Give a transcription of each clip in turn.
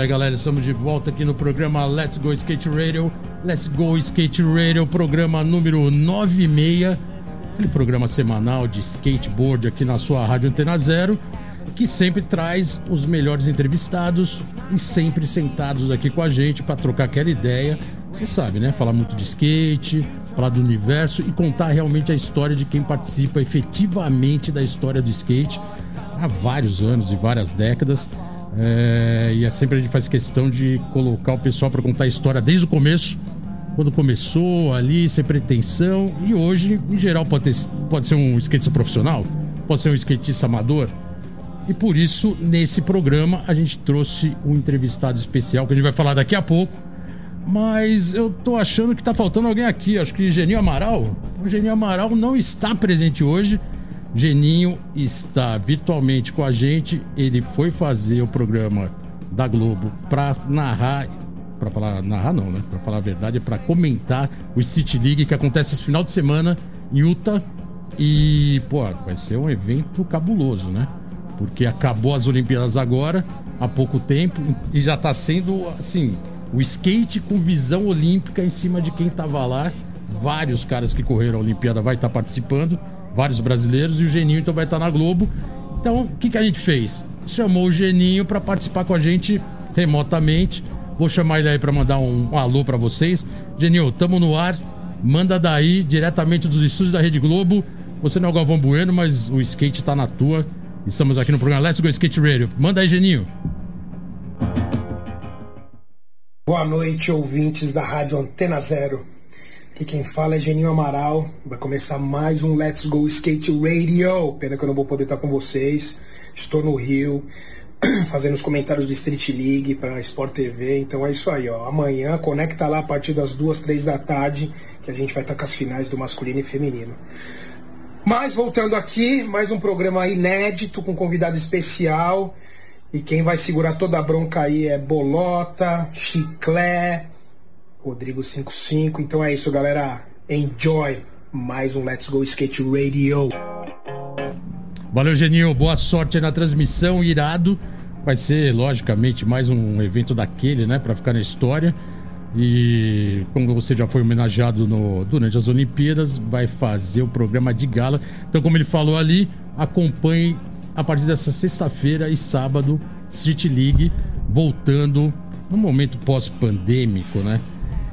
Aí, galera. Estamos de volta aqui no programa Let's Go Skate Radio. Let's Go Skate Radio, programa número 96. Aquele programa semanal de skateboard aqui na sua Rádio Antena Zero, que sempre traz os melhores entrevistados e sempre sentados aqui com a gente para trocar aquela ideia. Você sabe, né? Falar muito de skate, falar do universo e contar realmente a história de quem participa efetivamente da história do skate há vários anos e várias décadas. É, e é sempre a gente faz questão de colocar o pessoal para contar a história desde o começo, quando começou ali, sem pretensão. E hoje, em geral, pode, ter, pode ser um skatista profissional, pode ser um skatista amador. E por isso, nesse programa, a gente trouxe um entrevistado especial que a gente vai falar daqui a pouco. Mas eu tô achando que tá faltando alguém aqui. Acho que Geninho Amaral. O Geninho Amaral não está presente hoje. Geninho está virtualmente com a gente. Ele foi fazer o programa da Globo para narrar, para falar narrar não, né? Para falar a verdade, para comentar o City League que acontece esse final de semana em Utah e pô, vai ser um evento cabuloso, né? Porque acabou as Olimpíadas agora há pouco tempo e já está sendo assim o skate com visão olímpica em cima de quem estava lá. Vários caras que correram a Olimpíada vai estar tá participando vários brasileiros e o Geninho então vai estar na Globo. Então, o que, que a gente fez? Chamou o Geninho para participar com a gente remotamente. Vou chamar ele aí para mandar um, um alô para vocês. Geninho, tamo no ar. Manda daí, diretamente dos estúdios da Rede Globo. Você não é o Galvão Bueno, mas o skate tá na tua. Estamos aqui no programa Let's Go Skate Radio. Manda aí, Geninho. Boa noite, ouvintes da Rádio Antena Zero. Aqui quem fala é Geninho Amaral. Vai começar mais um Let's Go Skate Radio. Pena que eu não vou poder estar com vocês. Estou no Rio, fazendo os comentários do Street League para Sport TV. Então é isso aí, ó. Amanhã conecta lá a partir das duas, três da tarde, que a gente vai estar com as finais do masculino e feminino. Mas voltando aqui, mais um programa inédito com convidado especial. E quem vai segurar toda a bronca aí é Bolota, Chiclé, Rodrigo 55. Então é isso, galera. Enjoy mais um Let's Go Skate Radio. Valeu, Geninho. Boa sorte na transmissão, irado. Vai ser, logicamente, mais um evento daquele, né? Pra ficar na história. E como você já foi homenageado no, durante as Olimpíadas, vai fazer o programa de gala. Então, como ele falou ali, acompanhe a partir dessa sexta-feira e sábado Street League, voltando no momento pós-pandêmico, né?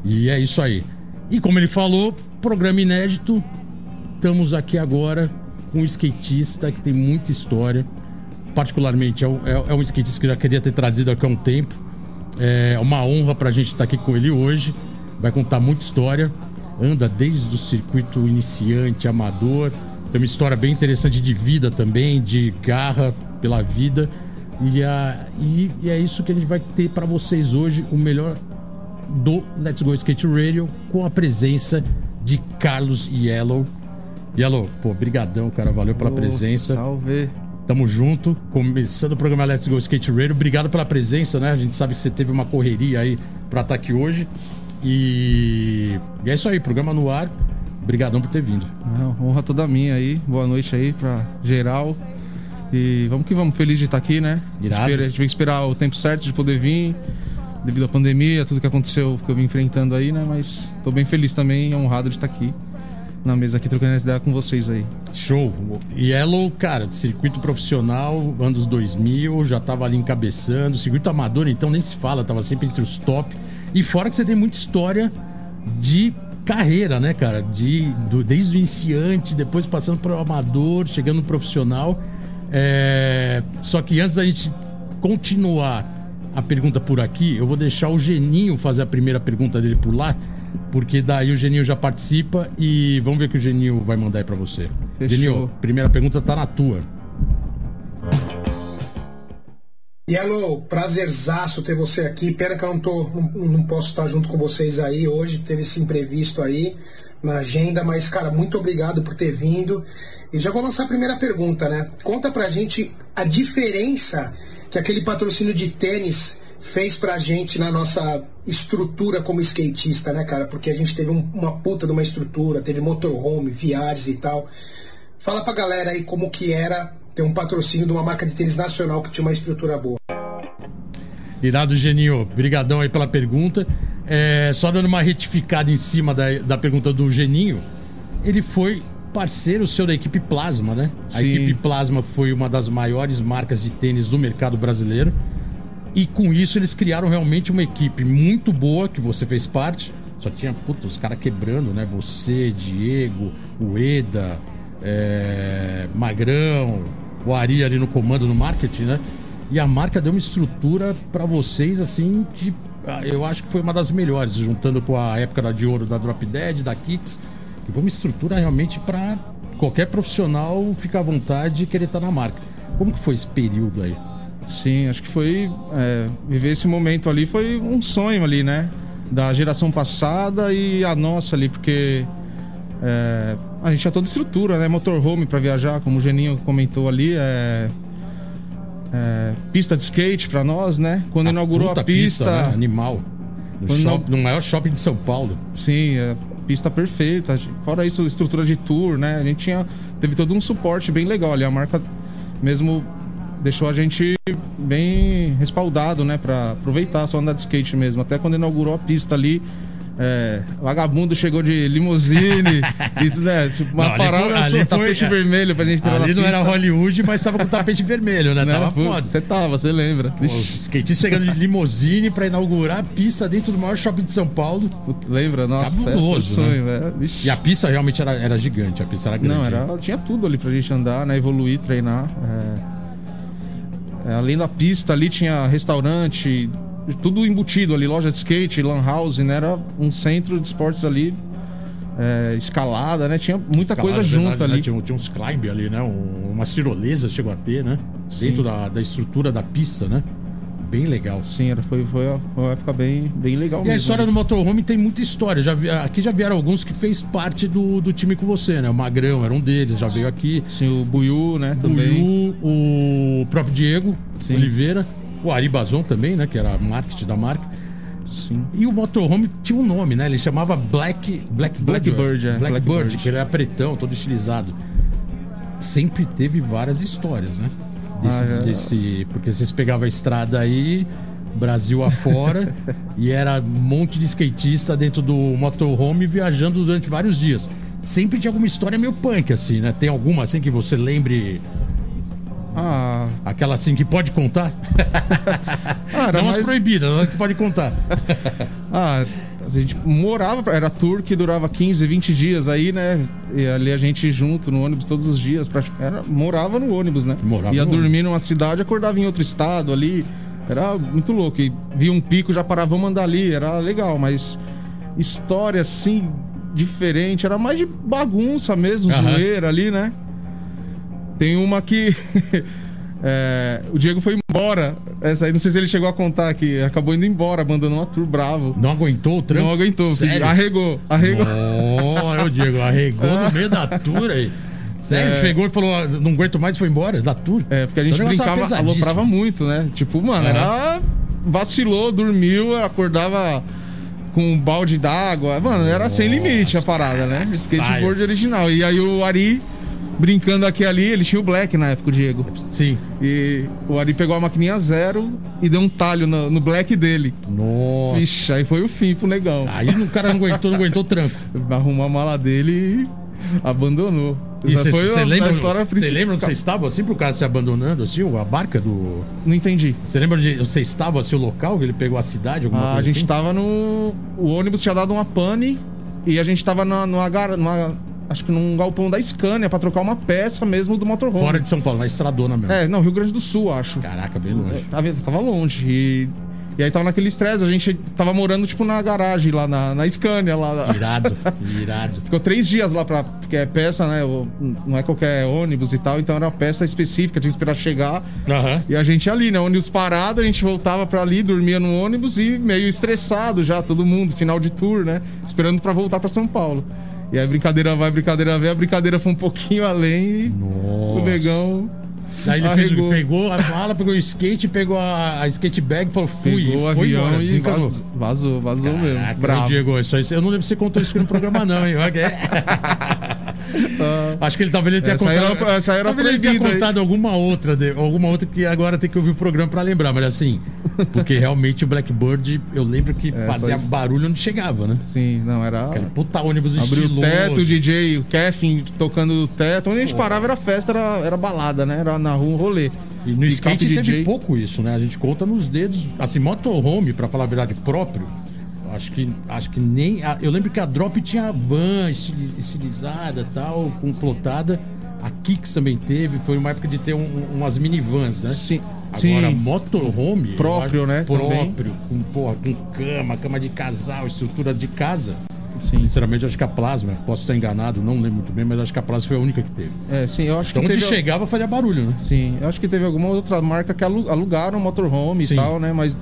E é isso aí. E como ele falou, programa inédito. Estamos aqui agora com um skatista que tem muita história. Particularmente, é, é, é um skatista que já queria ter trazido aqui há um tempo. É uma honra pra gente estar aqui com ele hoje. Vai contar muita história. Anda desde o circuito iniciante, amador. Tem uma história bem interessante de vida também, de garra pela vida. E, a, e, e é isso que a gente vai ter para vocês hoje, o melhor do Let's Go Skate Radio com a presença de Carlos Yellow. Yellow, pô, brigadão, cara, valeu pela oh, presença. Salve. Tamo junto, começando o programa Let's Go Skate Radio. Obrigado pela presença, né? A gente sabe que você teve uma correria aí pra estar aqui hoje. E, e é isso aí, programa no ar. Obrigadão por ter vindo. Não, honra toda minha aí. Boa noite aí pra geral. E vamos que vamos, feliz de estar aqui, né? Irado. Espera, a gente tem que esperar o tempo certo de poder vir devido à pandemia, tudo que aconteceu, que eu vim enfrentando aí, né? Mas tô bem feliz também, honrado de estar aqui na mesa aqui trocando essa ideia com vocês aí. Show! Yellow, cara, circuito profissional, anos 2000, já tava ali encabeçando, circuito amador, então nem se fala, tava sempre entre os top. E fora que você tem muita história de carreira, né, cara? De, do, desde o iniciante, depois passando para o amador, chegando no profissional. É... Só que antes da gente continuar a pergunta por aqui, eu vou deixar o Geninho fazer a primeira pergunta dele por lá, porque daí o Geninho já participa e vamos ver o que o Geninho vai mandar aí pra você. Fechou. Geninho, primeira pergunta tá na tua. Yellow, prazerzaço ter você aqui. Pena que eu não, tô, não, não posso estar junto com vocês aí hoje, teve esse imprevisto aí na agenda, mas, cara, muito obrigado por ter vindo. E já vou lançar a primeira pergunta, né? Conta pra gente a diferença que aquele patrocínio de tênis fez pra gente na nossa estrutura como skatista, né, cara? Porque a gente teve um, uma puta de uma estrutura, teve motorhome, viagens e tal. Fala pra galera aí como que era ter um patrocínio de uma marca de tênis nacional que tinha uma estrutura boa. Irado Geninho, brigadão aí pela pergunta. É, só dando uma retificada em cima da, da pergunta do Geninho, ele foi parceiro seu da equipe Plasma, né? A Sim. equipe Plasma foi uma das maiores marcas de tênis do mercado brasileiro. E com isso eles criaram realmente uma equipe muito boa, que você fez parte. Só tinha, puta, os caras quebrando, né? Você, Diego, o Eda, é, Magrão, o Ari ali no comando no marketing, né? E a marca deu uma estrutura pra vocês, assim, que ah, eu acho que foi uma das melhores, juntando com a época da de ouro da Drop Dead, da Kicks. Que foi uma estrutura realmente pra qualquer profissional ficar à vontade e querer estar na marca. Como que foi esse período aí? Sim, acho que foi. é, viver esse momento ali foi um sonho ali, né? Da geração passada e a nossa ali, porque é, a gente tinha toda estrutura, né? Motorhome pra viajar, como o Geninho comentou ali, é, é, pista de skate pra nós, né? Quando inaugurou puta a pista, né? Animal. No, shop- no maior shopping de São Paulo. sim, é, pista perfeita. Fora isso, estrutura de tour, né? A gente tinha teve todo um suporte bem legal ali. A marca mesmo deixou a gente bem respaldado, né, Pra aproveitar só andar de skate mesmo. Até quando inaugurou a pista ali, é, vagabundo chegou de limusine e tudo, né? Tipo, uma Não, ali parada foi- ali foi- tapete vermelho pra gente entrar Ali não pista. era Hollywood, mas tava com tapete vermelho, né? Né? Tava Putz, foda. Você tava, você lembra? Pô, skatista chegando de limousine pra inaugurar a pista dentro do maior shopping de São Paulo. Lembra? Nossa, Cabuloso, foi um sonho, velho. Vixe. E a pista realmente era, era gigante, a pista era grande. Não, era, tinha tudo ali pra gente andar, né? Evoluir, treinar. é. É, além da pista ali tinha restaurante, tudo embutido ali, loja de skate, lan house, né? Era um centro de esportes ali, é, escalada, né? Tinha muita Escalada, coisa verdade, junto né? ali. Tinha, tinha uns climb ali, né? Um, umas tirolesas chegou a ter, né? Sim. Dentro da, da estrutura da pista, né? Bem legal. Sim, era, foi, foi uma época bem, bem legal E mesmo. a história ali. do motorhome tem muita história. Já vi- aqui já vieram alguns que fez parte do, do time com você, né? O Magrão era um deles, já veio aqui. Sim, o Buiu, né? O Também. O próprio Diego Sim. Oliveira, o Ari Bazon também, né? Que era marketing da marca. Sim. E o motorhome tinha um nome, né? Ele chamava Black Black Blackbird, é. Blackbird, Blackbird. que ele era pretão, todo estilizado. Sempre teve várias histórias, né? Desse, Ah, é. desse- porque vocês pegavam a estrada aí, Brasil afora, e era um monte de skatista dentro do motorhome viajando durante vários dias. Sempre tinha alguma história meio punk, assim, né? Tem alguma assim que você lembre, Ah, aquela assim que pode contar? era Não as mais... proibidas, não as que pode contar. Ah, a gente morava, era tour que durava 15, 20 dias aí, né? E ali a gente junto no ônibus todos os dias, pra- era, morava no ônibus, né? Morava Ia dormir numa cidade, acordava em outro estado ali. Era muito louco. E via um pico, já parava, vamos andar ali, era legal, mas história assim, diferente, era mais de bagunça mesmo, Aham. zoeira ali, né? Tem uma que. é, o Diego foi embora. Essa aí, não sei se ele chegou a contar que acabou indo embora, abandonou uma tour bravo. Não aguentou o trampo? Não aguentou, Sério? arregou, arregou. Olha o Diego, arregou no meio da tour aí. Sério, É. pegou e falou: "Ah, não aguento mais e foi embora da tour. É, porque a gente Então negócio brincava, aloprava muito, né? Tipo, mano, era. Vacilou, dormiu, acordava com um balde d'água. Mano, era sem limite a parada, né? Skateboard original. E aí o Ari, brincando aqui ali, ele tinha o Black na época, o Diego. Sim. E o Ari pegou a maquininha zero e deu um talho no, no Black dele. Nossa. Vixe, aí foi o fim pro negão. Aí o cara não aguentou, não aguentou o tranco. Arrumou a mala dele e abandonou. E você foi a- a lembra, história você lembra onde você estava assim pro cara se abandonando assim, a barca do. Não entendi. Você lembra onde você estava assim, o local que ele pegou a cidade, alguma Ah, a coisa gente assim? tava no. O ônibus tinha dado uma pane e a gente tava numa, gar- numa. Acho que num galpão da Scania pra trocar uma peça mesmo do motorhome. Fora de São Paulo, na estradona mesmo. É, não, Rio Grande do Sul, acho. Caraca, bem longe. Tava, tava longe. E E aí tava naquele estresse, a gente tava morando, tipo, na garagem lá na, na Scania. Lá, Irado, irado. Ficou três dias lá pra. Porque é peça, né? Não é qualquer ônibus e tal, então era uma peça específica, tinha que esperar chegar. Aham. E a gente ali, né? Ônibus parado, a gente voltava pra ali, dormia no ônibus e meio estressado já, todo mundo, final de tour, né? Esperando pra voltar pra São Paulo. E aí brincadeira vai, brincadeira vem, a brincadeira foi um pouquinho além e o negão. Daí ele fez, pegou a mala, pegou o skate, pegou a, a skate bag, falou, fui, Pegou foi avião embora, e vazou, vazou, vazou mesmo. Caraca, Bravo. Diego, isso aí, eu não lembro se você contou isso aqui no programa, não, hein? É. Acho que ele talvez ele tenha Essa contado. era- essa era talvez ele tenha contado alguma outra, de- alguma outra que agora tem que ouvir o programa pra lembrar, mas assim, porque realmente o Blackbird, eu lembro que fazia foi- barulho onde chegava, né? Sim, não, era. Aquele puta ônibus Abriu estiloso. o teto, o DJ, o Kevin tocando o teto. Onde a gente parava era festa, era, era balada, né? Era na rua um rolê. E no Pick-up skate teve DJ. pouco isso, né? A gente conta nos dedos. Assim, motorhome, pra falar a verdade, próprio. Acho que, acho que nem. a- eu lembro que a Drop tinha van estili- estilizada tal, com plotada. A Kicks também teve. Foi uma época de ter um- umas minivans, né? Sim. Agora, Sim. motorhome. Próprio, acho- né, também. Próprio. Com, porra, com cama, cama de casal, estrutura de casa. Sim. Sinceramente, acho que a Plasma, posso estar enganado, não lembro muito bem, mas acho que a Plasma foi a única que teve. É, sim, eu acho Então, que onde teve... chegava fazia barulho, né? Sim, eu acho que teve alguma outra marca que alu- alugaram motorhome Sim. e tal, né? Mas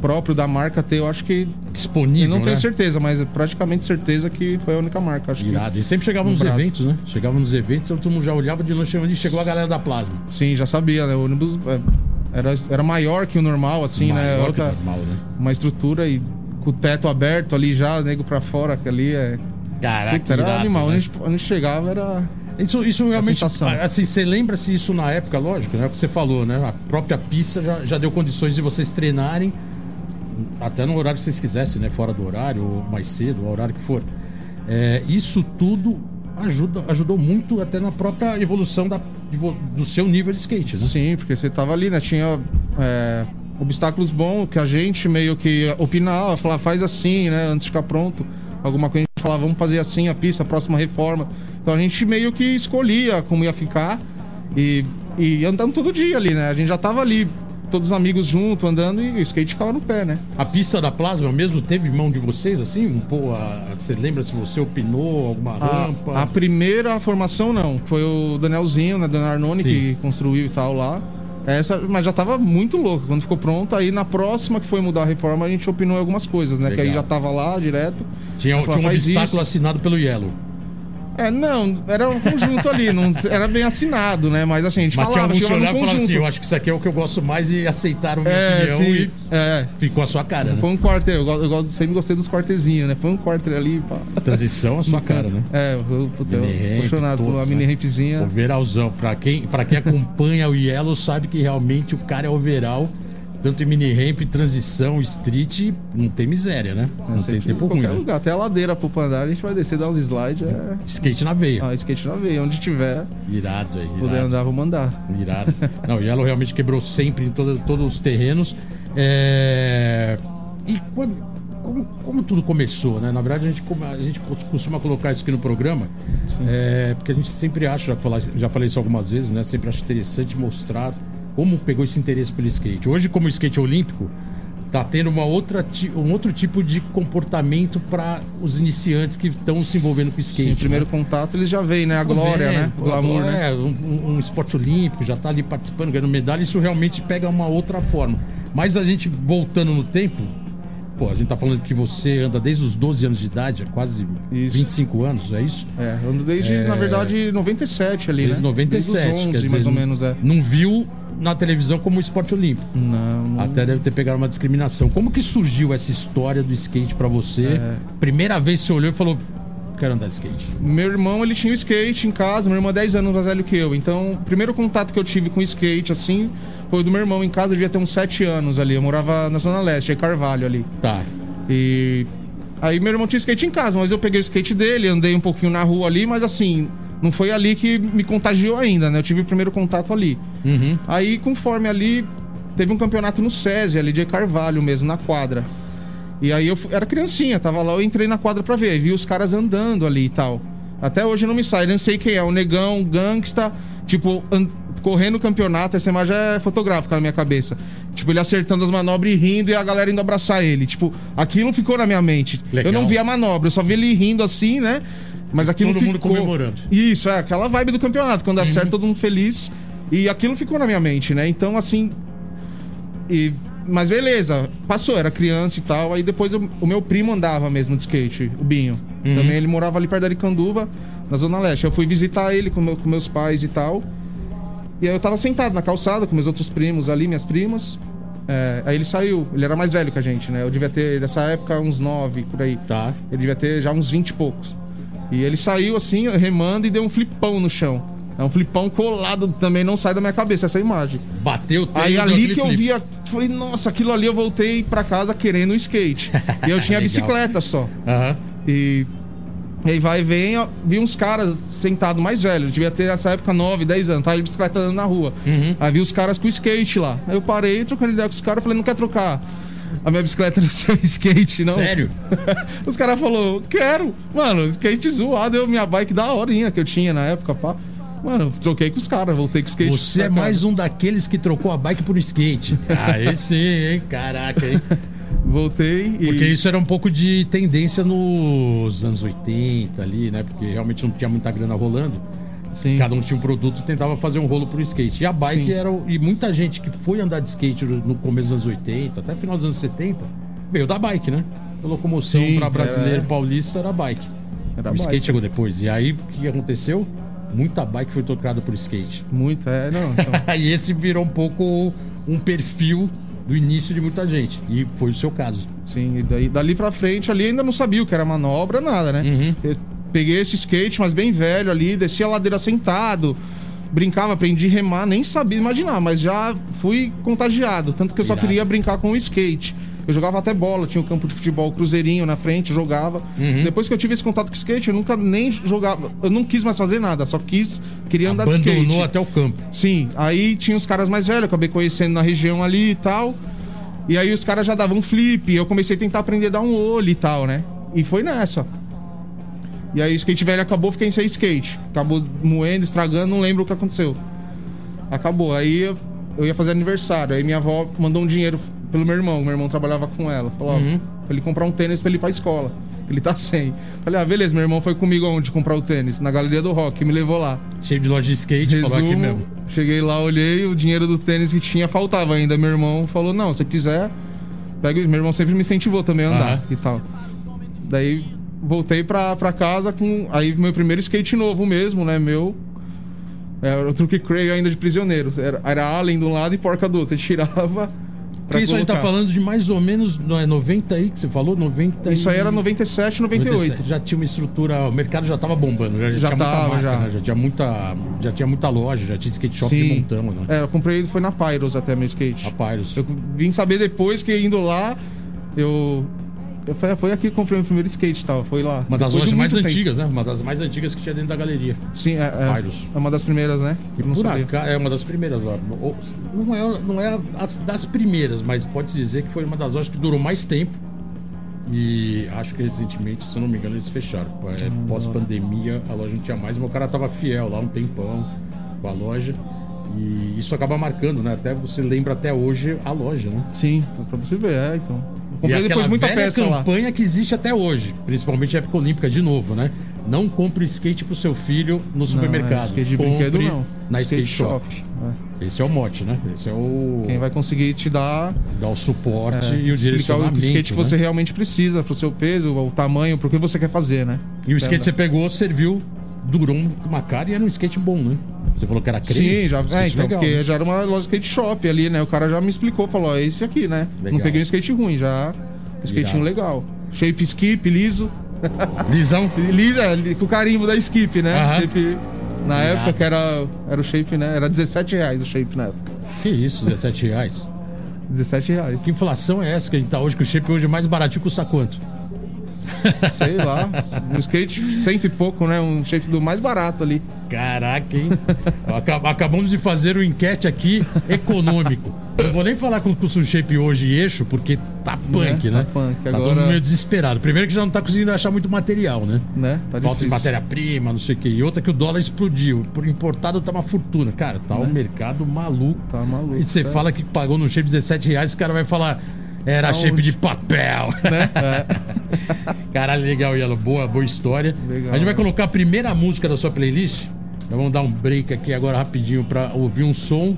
próprio da marca ter, eu acho que. Disponível. Eu não tenho né? certeza, mas é praticamente certeza que foi a única marca. Acho que. Irado. E sempre chegava nos braço. eventos, né? Chegava nos eventos, todo mundo já olhava de longe e chegou a galera da Plasma. Sim, já sabia, né? O ônibus é, era, era maior que o normal, assim, né? Maior que Outra, normal, né? uma estrutura e com o teto aberto ali já, nego pra fora, que ali é. Caraca, Puta, era irado, animal. né? A gente, chegava era. Isso, isso realmente. Assim, você lembra se isso na época, lógico, né? O que você falou, né? A própria pista já, já deu condições de vocês treinarem, até no horário que vocês quisessem, né? Fora do horário, ou mais cedo, o horário que for. É, isso tudo ajuda, ajudou muito até na própria evolução da, do seu nível de skate, né? Sim, porque você tava ali, né? Tinha é, obstáculos bons que a gente meio que opinava, falava, faz assim, né? Antes de ficar pronto. Alguma coisa a gente falava, vamos fazer assim a pista, a próxima reforma. Então a gente meio que escolhia como ia ficar e, e andando todo dia ali, né? A gente já tava ali, todos os amigos juntos, andando e o skate ficava no pé, né? A pista da Plasma mesmo teve mão de vocês, assim? Um, pô, a- você lembra se você opinou alguma rampa? A, a primeira formação não, foi o Danielzinho, né, Daniel Arnone, Sim. que construiu e tal lá. Essa, mas já tava muito louco. Quando ficou pronto, aí na próxima que foi mudar a reforma, a gente opinou em algumas coisas, né? Que aí Legal. já tava lá direto. Tinha, Falou, tinha um "Faz obstáculo isso." assinado pelo Yellow. É, não, era um conjunto ali, não era bem assinado, né? Mas assim, a gente Mas tinha falava, olhavam e falavam assim: eu acho que isso aqui é o que eu gosto mais e aceitaram minha É, opinião sim, e é. ficou a sua cara, né? Foi um quarto, eu, eu gosto- sempre gostei dos quartezinhos, né? Foi um quarto ali, pá. A transição a sua cara, né? É, eu, puta, eu ramp, apaixonado todos, pela mini né? rampzinha. Overallzão. Pra quem, pra quem acompanha o Yellow sabe que realmente o cara é overall. Tanto em mini ramp, transição, street, não tem miséria, né? Não tem tempo ruim, né? lugar, até a ladeira pro andar, a gente vai descer, dar uns slides, é... Skate na veia. Ah, skate na veia, onde tiver, Irado aí. Irado. andar, vou mandar. Irado. Não, o Yellow realmente quebrou sempre em todo- todos os terrenos. É, E quando, como, como tudo começou, né? Na verdade, a gente, a gente costuma colocar isso aqui no programa, é, porque a gente sempre acha, já falei, já falei isso algumas vezes, né? Sempre acho interessante mostrar como pegou esse interesse pelo skate. Hoje, como o skate olímpico, tá tendo uma outra, um outro tipo de comportamento para os iniciantes que estão se envolvendo com o skate. Sim, o primeiro né? contato eles já veem, né? A glória, Vem, né? O glamour, é, né? um, um esporte olímpico, já tá ali participando, ganhando medalha, isso realmente pega uma outra forma. Mas a gente, voltando no tempo, pô, a gente tá falando que você anda desde os 12 anos de idade, há quase Isso. 25 anos, é isso? É, ando desde, na verdade, 97 ali, Desde né? 97, Desde os 11, quer dizer, mais ou menos, é. Não viu na televisão como esporte olímpico. Não, não. Até deve ter pegado uma discriminação. Como que surgiu essa história do skate pra você? É. Primeira vez que você olhou e falou, quero andar de skate. Meu irmão, ele tinha o skate em casa, meu irmão é 10 anos mais velho que eu. Então, o primeiro contato que eu tive com skate, assim, foi do meu irmão em casa, eu devia ter uns 7 anos ali. Eu morava na Zona Leste, em Carvalho ali. Tá. E aí meu irmão tinha skate em casa, mas eu peguei o skate dele, andei um pouquinho na rua ali, mas assim, não foi ali que me contagiou ainda, né? Eu tive o primeiro contato ali. Uhum. Aí, conforme ali, teve um campeonato no SESI, ali de Carvalho mesmo, na quadra. E aí eu era criancinha, tava lá, eu entrei na quadra pra ver, aí vi os caras andando ali e tal. Até hoje não me sai, nem sei quem é, o negão, o gangsta, tipo, correndo o campeonato, essa imagem é fotográfica na minha cabeça. Tipo, ele acertando as manobras e rindo e a galera indo abraçar ele. Tipo, aquilo ficou na minha mente. Legal. Eu não vi a manobra, eu só vi ele rindo assim, né? Mas aquilo Todo mundo ficou... comemorando. Isso, é, aquela vibe do campeonato. Quando acerta, todo mundo feliz. E aquilo ficou na minha mente, né? Então, assim. E... Mas beleza, passou, era criança e tal. Aí depois eu- o meu primo andava mesmo de skate, o Binho. Também ele morava ali perto da Aricanduva, na Zona Leste. Eu fui visitar ele com, meu- com meus pais e tal. E aí eu tava sentado na calçada com meus outros primos ali, minhas primas. É, aí ele saiu, ele era mais velho que a gente, né? Eu devia ter, nessa época, uns nove por aí. Tá. Ele devia ter já uns 20 e poucos. E ele saiu assim, remando e deu um flipão no chão. É um flipão colado também, não sai da minha cabeça essa imagem. Bateu o Aí ali que eu flip. via, falei, nossa, aquilo ali eu voltei pra casa querendo um skate. e eu tinha bicicleta só. Aham. E e aí vai e vem, ó, vi uns caras sentados mais velhos, devia ter nessa época 9, 10 anos, tava de bicicleta andando na rua. Uhum. Aí vi os caras com skate lá. Aí eu parei, trocando ideia com os caras, falei, não quer trocar a minha bicicleta no seu skate, não? Sério? os caras falaram, quero. Mano, skate zoado, eu, minha bike da horinha que eu tinha na época, pá. Mano, troquei com os caras, voltei com o skate. Você é mais um daqueles que trocou a bike por skate. Aí sim, hein? Caraca, hein? Voltei e. Porque isso era um pouco de tendência nos anos 80 ali, né? Porque realmente não tinha muita grana rolando. Sim. Cada um tinha um produto e tentava fazer um rolo pro skate. E a bike Sim. era. o- E muita gente que foi andar de skate no começo dos anos 80, até final dos anos 70, veio da bike, né? A locomoção pra brasileiro é. paulista era bike. Era o skate bike. chegou depois. E aí, o que aconteceu? Muita bike foi tocada por skate. Muito, é, não. Então, Aí esse virou um pouco um perfil do início de muita gente. E foi o seu caso. sim, e daí, dali pra frente ali ainda não sabia o que era manobra, nada, né? Uhum. Eu peguei esse skate, mas bem velho ali, desci a ladeira sentado. Brincava, aprendi a remar, nem sabia imaginar, mas já fui contagiado. Tanto que eu só queria brincar com o skate. Eu jogava até bola, tinha um campo de futebol cruzeirinho na frente, jogava. Uhum. Depois que eu tive esse contato com o skate, eu nunca nem jogava. Eu não quis mais fazer nada, só quis, queria andar de skate. Abandonou até o campo. Sim, aí tinha os caras mais velhos, acabei conhecendo na região ali e tal. E aí os caras já davam flip, eu comecei a tentar aprender a dar um olho e tal, né? E foi nessa. E aí o skate velho acabou, fiquei sem skate. Acabou moendo, estragando, não lembro o que aconteceu. Acabou. Aí eu, ia fazer aniversário. Aí minha avó mandou um dinheiro pelo meu irmão. Meu irmão trabalhava com ela. Falou, ó, Uhum. pra ele comprar um tênis pra ele ir pra escola. Ele tá sem. Falei, ah, beleza, meu irmão foi comigo aonde comprar o tênis? Na Galeria do Rock, me levou lá. Cheio de loja de skate, falou aqui Resumo, mesmo. Cheguei lá, olhei, o dinheiro do tênis que tinha faltava ainda. Meu irmão falou: Não, se quiser, pega. Meu irmão sempre me incentivou também a andar Aham. e tal. Daí voltei pra, pra casa com. Aí meu primeiro skate novo mesmo, né? Meu. Era o truque Cray ainda de prisioneiro. Era, era Allen de um lado e porca do outro. Você tirava. pra isso aí tá colocar. falando de mais ou menos, não é 90 aí que você falou? 90 Isso aí era 97, 98. 97. Já tinha uma estrutura, o mercado já tava bombando, já, Já tinha tava, muita marca, já. né? já tinha muita, já tinha muita loja, já tinha skate shop de Sim. montão, né? É, eu comprei, foi na Pyros até meu skate. A Pyros. Eu vim saber depois que indo lá, eu. Eu foi, foi aqui que comprei meu primeiro skate tal. Foi lá. Uma das Depois lojas mais tempo. antigas, né? Uma das mais antigas que tinha dentro da galeria. Sim, é, é, é uma das primeiras, né? E não por sabia. acaso, é uma das primeiras lá. Ou- Não é, não é as- das primeiras, mas pode-se dizer que foi uma das lojas que durou mais tempo. E acho que recentemente, se eu não me engano, eles fecharam. É, Pós-pandemia, a loja não tinha mais, mas o cara tava fiel lá um tempão com a loja. E isso acaba marcando, né? Até você lembra até hoje a loja, né? Sim, pra você ver, é, então. Comprei depois muita peça lá. campanha que existe até hoje, principalmente a época olímpica de novo, né? Não compre skate pro seu filho no supermercado. Não, é, skate de compre brinquedo não. na skate, shop. É. Esse é o mote, né? Esse é o Quem vai conseguir te dar dar o suporte é, e o explicar o direcionamento. skate que né? você realmente precisa, pro seu peso, o tamanho, pro que você quer fazer, né? E o skate que você pegou serviu, durou uma cara e era um skate bom, né? Você falou que era creme. Sim, já, um é, então, legal, porque né? já era uma loja de skate shop ali, né? O cara já me explicou, falou, é esse aqui, né? Legal. Não peguei um skate ruim, já. Um skatinho legal. Shape skip, liso. Lisão. Liso, é, com o carimbo da skip, né? Aham. Shape, na Irado. época que era, era o shape, né? Era 17 reais o shape na época. Que isso, 17 reais. 17 reais. Que inflação é essa que a gente tá hoje? Que o shape hoje é mais baratinho custa quanto? Sei lá, um skate cento e pouco, né? Um shape do mais barato ali. Caraca, hein? Acabamos de fazer um enquete aqui econômico. Não vou nem falar com o shape hoje e eixo, porque tá punk, é, né? Tá punk. Tá Agora... todo meio desesperado. Primeiro que já não tá conseguindo achar muito material, né? né? Tá Falta de matéria-prima, não sei o quê. E outra que o dólar explodiu. Por importado tá uma fortuna. Cara, tá né? um mercado maluco. Tá maluco. E você fala que pagou no shape 17 reais, o cara vai falar. Era Aonde? shape de papel. Né? É. Caralho, legal, Yellow. Boa, boa história. Legal, a gente vai colocar a primeira música da sua playlist. Então vamos dar um break aqui agora rapidinho para ouvir um som.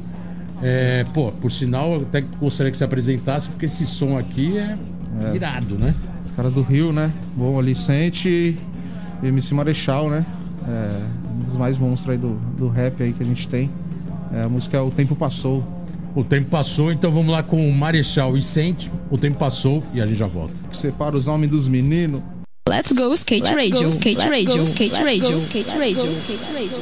É, pô, por sinal, eu até gostaria que você apresentasse, porque esse som aqui é, é. irado, né? Os caras do Rio, né? Bom Alicente e MC Marechal, né? É, um dos mais monstros aí do, do rap aí que a gente tem. É, a música é O Tempo Passou. O tempo passou, então vamos lá com o Marechal e Sente. O tempo passou e a gente já volta. Que separa os homens dos meninos. Let's go skate Let's radio, go, skate radio, skate radio, skate radio, skate radio.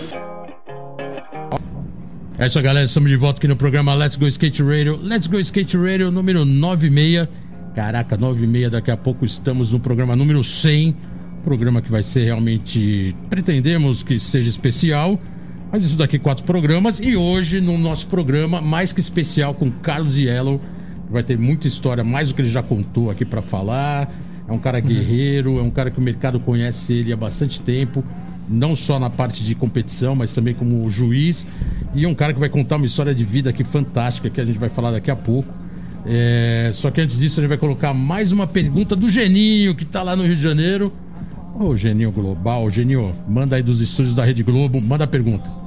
É isso, galera. Estamos de volta aqui no programa Let's Go Skate Radio. Let's Go Skate Radio número 96. Caraca, 96. Daqui a pouco estamos no programa número 100. Programa que vai ser realmente. Pretendemos que seja especial. Mas isso daqui quatro programas e hoje no nosso programa mais que especial com Carlos Yellow, vai ter muita história mais do que ele já contou aqui para falar. É um cara guerreiro, é um cara que o mercado conhece ele há bastante tempo, não só na parte de competição, mas também como juiz. E é um cara que vai contar uma história de vida aqui fantástica que a gente vai falar daqui a pouco. É... Só que antes disso a gente vai colocar mais uma pergunta do Geninho que tá lá no Rio de Janeiro. Ô, Geninho Global, Geninho, manda aí dos estúdios da Rede Globo, manda a pergunta.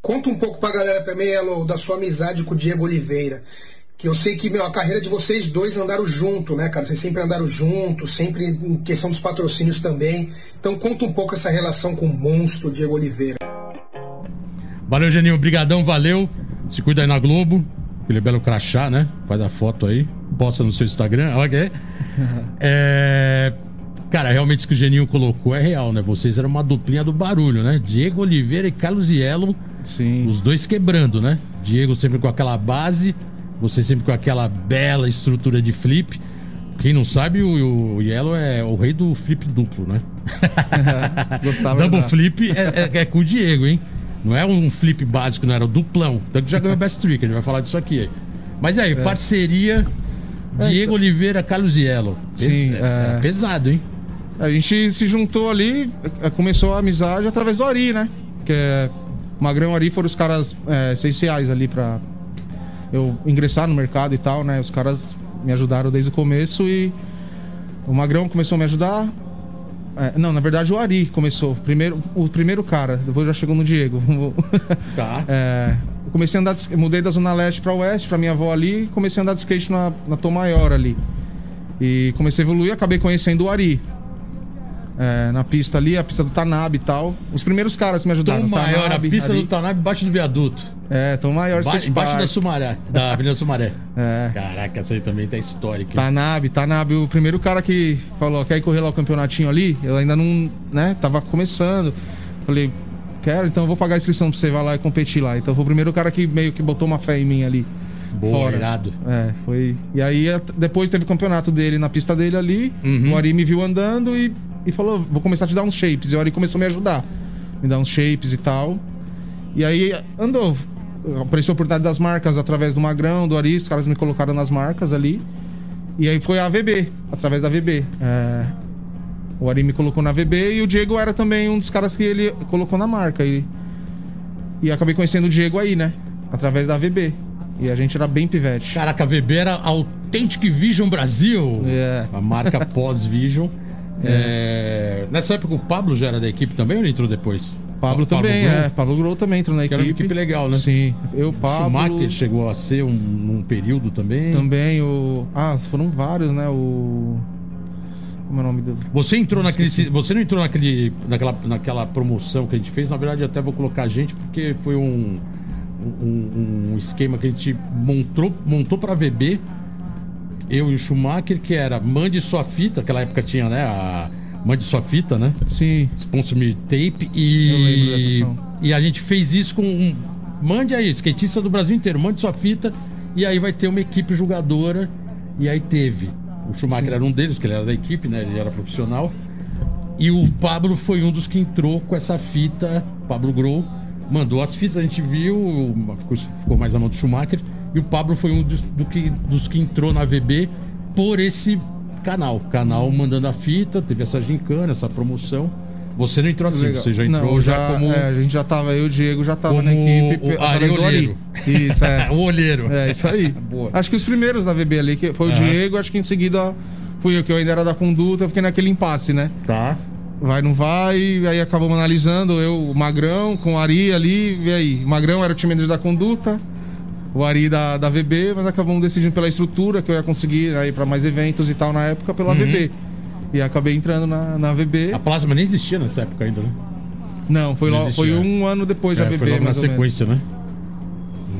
Conta um pouco pra galera também, Elo, da sua amizade com o Diego Oliveira. Que eu sei que meu, a carreira de vocês dois andaram junto, né, cara? Vocês sempre andaram junto, sempre em questão dos patrocínios também. Então conta um pouco essa relação com o monstro Diego Oliveira. Valeu, Geninho. Obrigadão, valeu. Se cuida aí na Globo. Aquele belo crachá, né? Faz a foto aí. Posta no seu Instagram. Ok. É... Cara, realmente isso que o Geninho colocou é real, né? Vocês eram uma duplinha do barulho, né? Diego Oliveira e Carlos Yellow. Sim. Os dois quebrando, né? Diego sempre com aquela base, você sempre com aquela bela estrutura de flip. Quem não sabe, o, o Yellow é o rei do flip duplo, né? Gostava Double flip é, é, é, com o Diego, hein? Não é um flip básico, não era o duplão. Tanto que já ganhou Best Trick, a gente vai falar disso aqui. Mas aí, é. parceria é, Diego então. Oliveira, Carlos Yellow. Sim, é, é pesado, hein? A gente se juntou ali, começou a amizade através do Ari, né? Que é. Magrão e Ari foram os caras é, essenciais ali pra eu ingressar no mercado e tal, né? Os caras me ajudaram desde o começo e o Magrão começou a me ajudar. É, não, na verdade o Ari começou. Primeiro, o primeiro cara, depois já chegou no Diego. Tá. É, comecei a andar de, mudei da Zona Leste pra Oeste, pra minha avó ali, comecei a andar de skate na, na Tom Maior ali. E comecei a evoluir, acabei conhecendo o Ari é, na pista ali, a pista do Tanab e tal. Os primeiros caras que me ajudaram. Tom maior, Tanab, a pista ali. do Tanab baixo do viaduto. É, Tom maior. Ba embaixo da Sumaré, da Avenida Sumaré. É. Caraca, essa aí também tá histórica. Tanab, Tanab, o primeiro cara que falou, quer ir correr lá o campeonatinho ali? Eu ainda não, né, tava começando. Falei, quero, então eu vou pagar a inscrição pra você vai lá e competir lá. Então foi o primeiro cara que meio que botou uma fé em mim ali. Boa, fora. irado. É, foi. E aí depois teve o campeonato dele na pista dele ali. Uhum. O Ari me viu andando e e falou: vou começar a te dar uns shapes. E o Ari começou a me ajudar, me dar uns shapes e tal. E aí andou. Apareceu a oportunidade das marcas através do Magrão, do Ari, os caras me colocaram nas marcas ali. E aí foi a VB, através da VB. É... O Ari me colocou na VB e o Diego era também um dos caras que ele colocou na marca. E, e acabei conhecendo o Diego aí, né? Através da VB. E a gente era bem pivete. Caraca, a VB era Authentic Vision Brasil. É. A marca pós-Vision. É. Nessa época o Pablo já era da equipe também ou ele entrou depois? Pablo, Pablo também, Grohl? é. Pablo Grohl também entrou na equipe. Que era uma equipe legal, né? Sim. Eu, Pablo... Schumacher chegou a ser um, um período também. Também o... Ah, foram vários, né? O... Como é o nome dele? Você entrou naquele. Você não entrou naquele, naquela, naquela promoção que a gente fez? Na verdade, até vou colocar a gente, porque foi um, um, um esquema que a gente montou, montou para VB eu e o Schumacher, que era mande sua fita, naquela época tinha, né? A mande sua fita, né? Sim. Sponsor me tape e e a gente fez isso com um, mande aí, skatista do Brasil inteiro, mande sua fita e aí vai ter uma equipe jogadora e aí teve O Schumacher era um deles, que ele era da equipe, né? Ele era profissional. E o Pablo foi um dos que entrou com essa fita, Pablo Grow, mandou as fitas, a gente viu, ficou, ficou mais a mão do Schumacher. E o Pablo foi um dos, do que, dos que entrou na VB por esse canal. Canal mandando a fita, teve essa gincana, essa promoção. Você não entrou assim, Legal. você já entrou Não, já, como, é, a gente já tava, eu e o Diego já tava na equipe. o do Olheiro. Isso, é. o olheiro. É, isso aí. Boa. Acho que os primeiros da VB ali, que foi o. Diego, acho que em seguida fui eu, que eu ainda era da conduta, eu fiquei naquele impasse, né? Tá. Vai, não vai, aí acabamos analisando, eu, o Magrão, com o Ari ali, e aí? O Magrão era o time da conduta, o Ari da, da VB, mas acabamos decidindo pela estrutura que eu ia conseguir aí para mais eventos e tal na época pela Uhum. VB. E acabei entrando na, na VB. A plasma nem existia nessa época ainda, né? Não, foi, Não existia. foi um ano depois da É, VB, foi logo na sequência, né?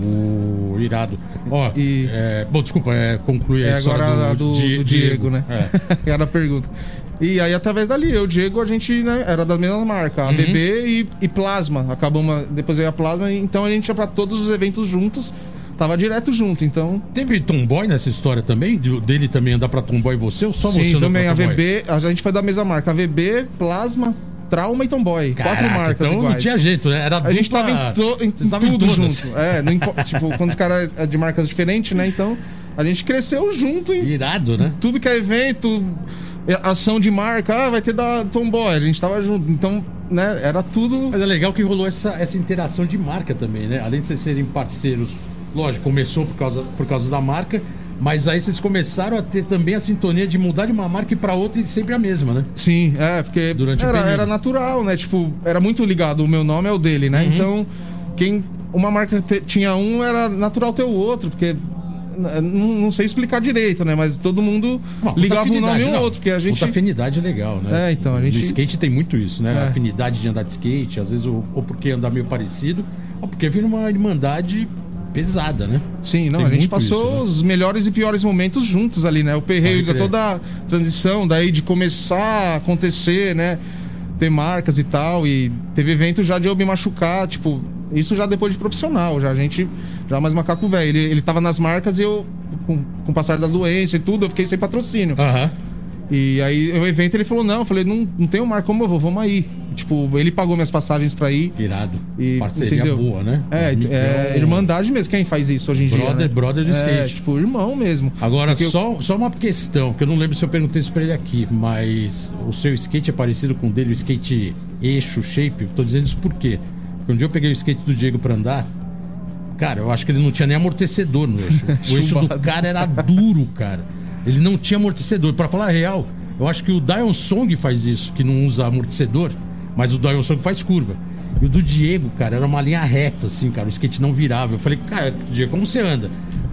O irado. Ó, E- é, bom, desculpa, é, conclui a É história agora a do, do, Di- do Diego, né? É. Era a pergunta. E aí, através dali, eu e o Diego, a gente né, era da mesma marca, a Uhum. BB e, e Plasma. Acabamos, depois aí a Plasma, então a gente ia pra todos os eventos juntos, tava direto junto, então. Teve Tomboy nessa história também? De- dele também andar pra Tomboy e você? Ou só você Sim, andou também a? VB, a gente foi da mesma marca, a VB, Plasma, Trauma e Tomboy. Quatro Caraca, marcas então iguais. não tinha jeito, né? Era A gente dupla- tava em, to- em em tudo todas. junto. É, não tipo, quando os caras é de marcas diferentes, né? Então, a gente cresceu junto em Irado, né? tudo que é evento, ação de marca, ah, vai ter da Tomboy, a gente tava junto. Então, né, era tudo. Mas é legal que rolou essa, essa interação de marca também, né? Além de vocês serem parceiros, lógico, começou por causa, por causa da marca, mas aí vocês começaram a ter também a sintonia de mudar de uma marca para outra e sempre a mesma, né? Sim, é, porque Durante era, era natural, né? Tipo, era muito ligado, o meu nome é o dele, né? Uhum. Então, quem uma marca te- tinha um, era natural ter o outro, porque não, não sei explicar direito, né? Mas todo mundo Uma ligava um nome um outro, porque a gente Puta afinidade legal, né? É, então, a gente- No skate tem muito isso, né? É. A afinidade de andar de skate, às vezes ou, ou porque andar meio parecido, ou porque vira uma irmandade pesada, né? Sim, não, Tem a gente passou isso, né? os melhores e piores momentos juntos ali, né? O perreio Pode crer. toda a transição, daí de começar a acontecer, né? Ter marcas e tal. E teve evento já de eu me machucar, tipo, isso já depois de profissional, já a gente, já mais macaco velho. Ele, ele tava nas marcas e eu, com, com o passar da doença e tudo, eu fiquei sem patrocínio. Aham. E aí o evento ele falou: não, eu falei, não, não tenho marca, como eu vou? Vamos aí. Tipo, ele pagou minhas passagens pra ir. Irado. E, Parceria entendeu? boa, né? É, Amigão. é irmandade mesmo. Quem faz isso hoje em dia? Brother- né? brother do É, skate. tipo, irmão mesmo. Agora, Porque eu- só, só uma questão, que eu não lembro se eu perguntei isso pra ele aqui, mas o seu skate é parecido com o dele, o skate eixo, shape? Tô dizendo isso por quê? Porque um dia eu peguei o skate do Diego pra andar, cara, eu acho que ele não tinha nem amortecedor no eixo. O eixo do cara era duro, cara. Ele não tinha amortecedor. Pra falar a real, eu acho que o Dion Song faz isso, que não usa amortecedor, mas o Dion Song faz curva. E o do Diego, cara, era uma linha reta, assim, cara. O skate não virava. Eu falei, cara, Diego, como você anda?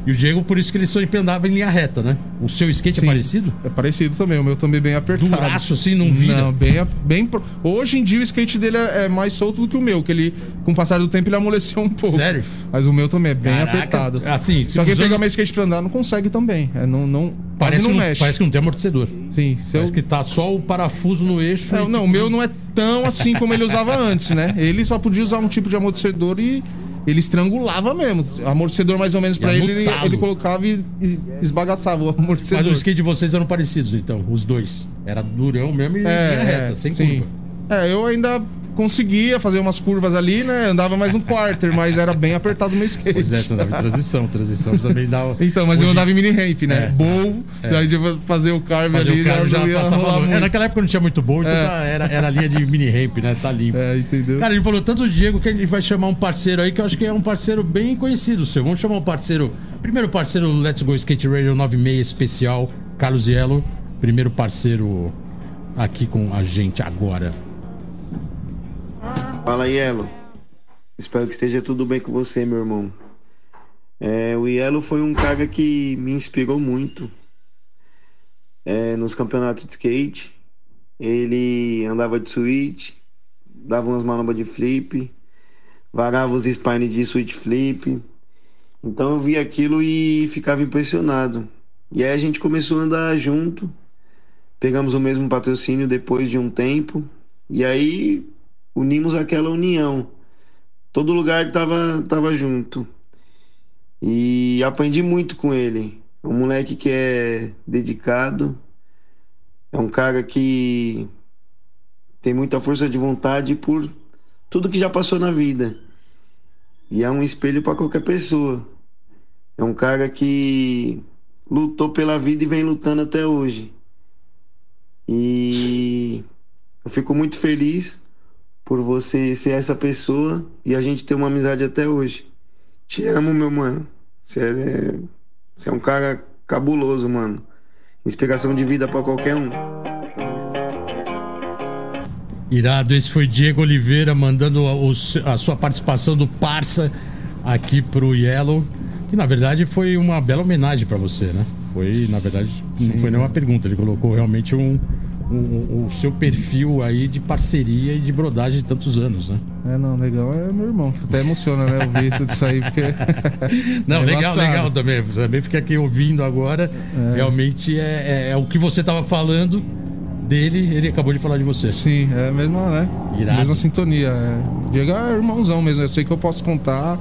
E o Diego, por isso que ele sempre andava em linha reta, né? O seu skate Sim. é parecido? É parecido também, o meu também bem apertado. Duraço, assim, não vira? Não, bem, bem. Hoje em dia o skate dele é é mais solto do que o meu, que ele, com o passar do tempo, ele amoleceu um pouco. Sério? Mas o meu também é bem Caraca, apertado. assim, se se alguém usando- pegar meu skate pra andar, não consegue também. É, não, não, Parece que, não mexe. parece que não tem amortecedor. Sim, eu- Parece que tá só o parafuso no eixo. É, e, não, tipo, o meu não é tão assim como ele usava antes, né? Ele só podia usar um tipo de amortecedor e ele estrangulava mesmo. Amortecedor mais ou menos pra Ia ele, ele, ele colocava e, esbagaçava o amortecedor. Mas os skate de vocês eram parecidos, então, os dois. Era durão mesmo e É, reta, é, sem sim. curva. É, eu ainda conseguia fazer umas curvas ali, né? Andava mais no quarter, mas era bem apertado o meu skate. Pois é, você andava em transição. Transição também dá. Então, mas eu Hoje- andava em mini ramp, né? É, Bowl, daí de fazer o carve Fazer ali, o cara já ia passava longe. É, muito. naquela época não tinha muito bom, então É. tá- era, era a linha de mini ramp, né? Tá limpo. É, entendeu? Cara, ele falou tanto do Diego que a gente vai chamar um parceiro aí que eu acho que é um parceiro bem conhecido seu. Vamos chamar um parceiro. Primeiro parceiro do Let's Go Skate Radio 96 especial, Carlos Yellow. Primeiro parceiro aqui com a gente agora. Fala, Yelo. Espero que esteja tudo bem com você, meu irmão. É, o Yelo foi um cara que me inspirou muito é, nos campeonatos de skate. Ele andava de switch, dava umas manobras de flip, varava os spines de switch flip. Então eu via aquilo e ficava impressionado. E aí a gente começou a andar junto. Pegamos o mesmo patrocínio depois de um tempo. E aí unimos aquela união. Todo lugar tava, tava junto. E aprendi muito com ele. É um moleque que é dedicado, é um cara que tem muita força de vontade por tudo que já passou na vida. E é um espelho para qualquer pessoa. É um cara que lutou pela vida e vem lutando até hoje. E eu fico muito feliz por você ser essa pessoa e a gente ter uma amizade até hoje. Te amo, meu mano. Você é, você é um cara cabuloso, mano. Inspiração de vida para qualquer um. Irado, esse foi Diego Oliveira mandando a, a sua participação do Parça aqui pro Yellow, que na verdade foi uma bela homenagem para você, né? Foi, na verdade, Sim. não foi nenhuma pergunta, ele colocou realmente um, um, o seu perfil aí de parceria e de brodagem de tantos anos, né? É, não, legal é meu irmão. Até emociona, né? Ouvir tudo isso aí, porque. não, é legal, legal também. Também fica aqui ouvindo agora. É. Realmente é, é, é, o que você estava falando dele, ele acabou de falar de você. Sim, é a mesma, né? Irado. Mesma sintonia. É. Diego é irmãozão mesmo. Eu sei que eu posso contar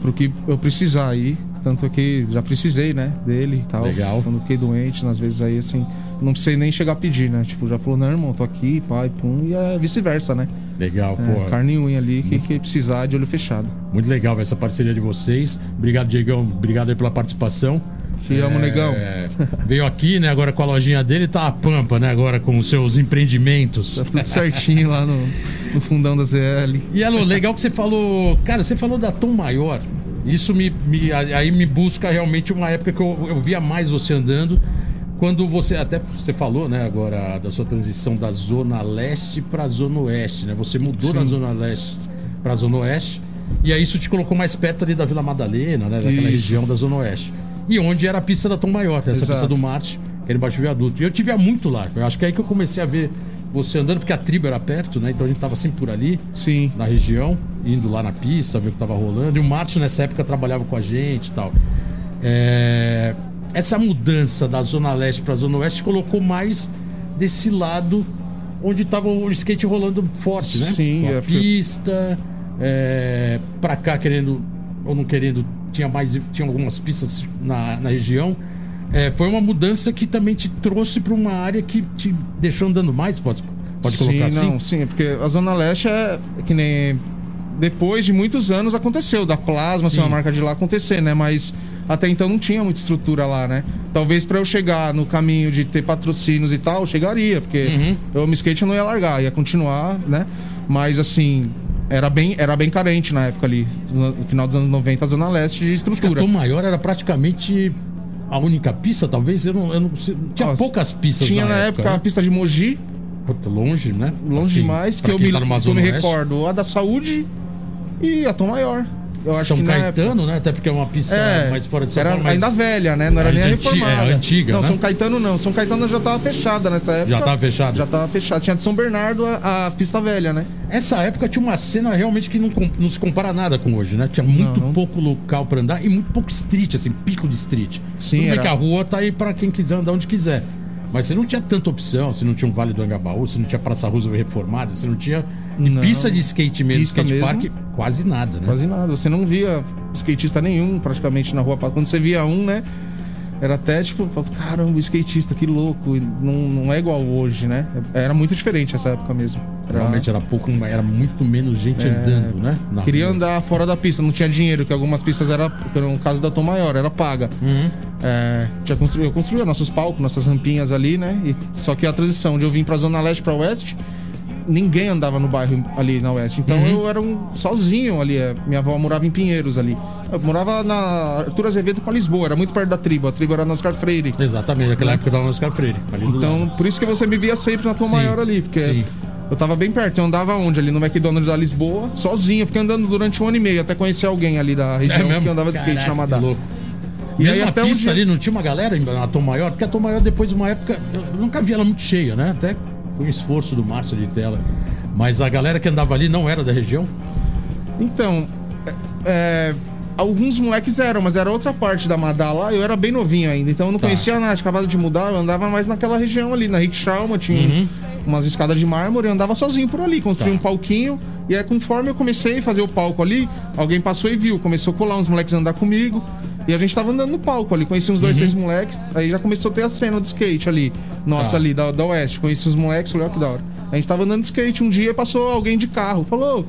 pro que eu precisar aí. Tanto que já precisei, né, dele e tal. Legal. Quando fiquei doente, às vezes aí assim, não precisei nem chegar a pedir, né? Tipo, já falou, não, irmão, tô aqui, pai, pum, e é vice-versa, né? Legal, é, pô. Carne e unha ali, que, que precisar de olho fechado. Muito legal essa parceria de vocês. Obrigado, Diegão. Obrigado aí pela participação. Te amo, é, negão. Veio aqui, né, agora com a lojinha dele, tá a pampa, né, agora com os seus empreendimentos. Tá tudo certinho lá no, no fundão da ZL. E, Alô, legal que você falou, cara, você falou da Tom Maior. Isso me, me, aí me busca realmente uma época que eu, eu via mais você andando quando você até você falou, né, agora da sua transição da zona leste para a zona oeste, né? Você mudou Sim. da zona leste para a zona oeste e aí isso te colocou mais perto ali da Vila Madalena, né, daquela isso. região da zona oeste. E onde era a pista da Tom Maior, essa Exato. pista do Marte, que era embaixo do viaduto. E eu tive há muito lá. Eu acho que é aí que eu comecei a ver você andando, porque a tribo era perto, né? Então a gente tava sempre por ali, Sim. na região, indo lá na pista, ver o que tava rolando. E o Márcio nessa época trabalhava com a gente e tal. É essa mudança da Zona Leste para a Zona Oeste colocou mais desse lado onde estava o skate rolando forte, né? Sim, a é pista, é, para cá querendo ou não querendo, tinha mais tinha algumas pistas na, na região. É, foi uma mudança que também te trouxe para uma área que te deixou andando mais, pode, pode sim, colocar assim? Não, sim, porque a Zona Leste é que nem depois de muitos anos aconteceu, da Plasma ser uma marca de lá acontecer, né? Mas até então não tinha muita estrutura lá, né? Talvez para eu chegar no caminho de ter patrocínios e tal, chegaria, porque uhum. eu me skate não ia largar, ia continuar, né? Mas assim, era bem, era bem carente na época ali, no final dos anos 90, a Zona Leste de estrutura. O maior era praticamente a única pista, talvez? Eu não, eu não tinha Nossa, poucas pistas Tinha na, época, época né? a pista de Mogi. Longe, né? Longe assim, demais, que eu me, tá eu me recordo. A da saúde e a Tom Maior. Eu acho São que Caetano, época... né? Até porque é uma pista é, mais fora de São era Paulo. Ainda velha, né? Não era nem reformada. É, antiga, não, né? São Caetano não. São Caetano já estava fechada nessa época. Já estava fechada? Já estava fechada. Tinha de São Bernardo a, a, pista velha, né? Essa época tinha uma cena realmente que não, não se compara nada com hoje, né? Tinha muito não, não. pouco local para andar e muito pouco street, assim, pico de street. Sim, Tudo era... que a rua tá aí para quem quiser andar onde quiser. Mas você não tinha tanta opção, você não tinha um Vale do Angabaú, você não tinha Praça Roosevelt reformada, você não tinha não. pista de skate mesmo, pista skate mesmo, park, quase nada, né? Quase nada. Você não via skatista nenhum praticamente na rua. Quando você via um, né? Era até tipo, caramba, skatista, que louco. Não, não é igual hoje, né? Era muito diferente essa época mesmo. Era... Realmente era pouco, era muito menos gente é... andando, né? Na Queria rua. andar fora da pista, não tinha dinheiro, que algumas pistas era, no caso da Tom Maior, era paga. Uhum. É, já eu construía nossos palcos, nossas rampinhas ali, né? E, só que a transição de eu vim pra Zona Leste pra Oeste, ninguém andava no bairro ali na Oeste. Então uhum. eu era um sozinho ali. É, minha avó morava em Pinheiros ali. Eu morava na Arthur Azevedo com a Lisboa, era muito perto da tribo. A tribo era no Oscar Freire. Exatamente, naquela época dava no Oscar Freire. então, por isso que você me via sempre na tua sim, maior ali, porque sim. eu tava bem perto. Eu andava onde? Ali no McDonald's da Lisboa, sozinho. Fiquei andando durante um ano e meio até conhecer alguém ali da região é que andava de skate Caraca, na Madá. Louco. E Mesmo aí, até pista ali, não tinha uma galera na Tom Maior? Porque a Tom Maior, depois de uma época, eu nunca vi ela muito cheia, né? Até foi um esforço do Márcio de tela. Mas a galera que andava ali não era da região? Então, é, é, alguns moleques eram, mas era outra parte da Madá lá, eu era bem novinho ainda, então eu não tá. conhecia nada, acabado de mudar, eu andava mais naquela região ali, na Rick Trauma, tinha uhum. umas escadas de mármore, eu andava sozinho por ali, construí tá. um palquinho, e aí conforme eu comecei a fazer o palco ali, alguém passou e viu, começou a colar uns moleques a andar comigo, E a gente tava andando no palco ali, conheci uns dois, três moleques, aí já começou a ter a cena do skate ali, nossa Tá. ali, da, da Oeste. Conheci os moleques, falei, ó que da hora. A gente tava andando de skate um dia, passou alguém de carro, falou, "Ô,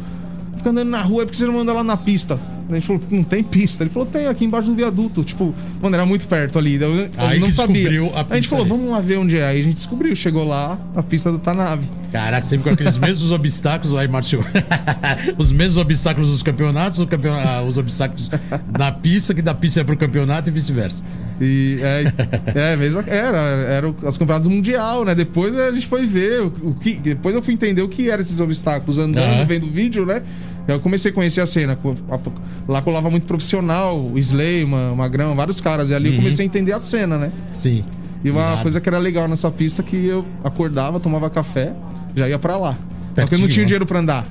fica andando na rua, é porque você não anda lá na pista. A gente falou, não tem pista. Ele falou, tem, aqui embaixo do viaduto. Tipo, mano, era muito perto ali. Eu, eu Aí não sabia. a a gente falou, ali. vamos lá ver onde é. Aí a gente descobriu, chegou lá, a pista do Tanave. Caraca, sempre com aqueles mesmos obstáculos aí, Márcio. os mesmos obstáculos dos campeonatos, campeon- ah, os obstáculos na pista, que da pista é pro campeonato e vice-versa. E é, é mesmo, era, era os campeonatos mundial, né? Depois a gente foi ver o, o que, depois eu fui entender o que eram esses obstáculos andando, Aham. vendo o vídeo, né? Eu comecei a conhecer a cena. Lá colava muito profissional, o Slayman, Magrão, vários caras. E ali eu comecei a entender a cena, né? Sim. E uma coisa que era legal nessa pista que eu acordava, tomava café, já ia pra lá. Só que eu Pertinho, não tinha né? dinheiro pra andar.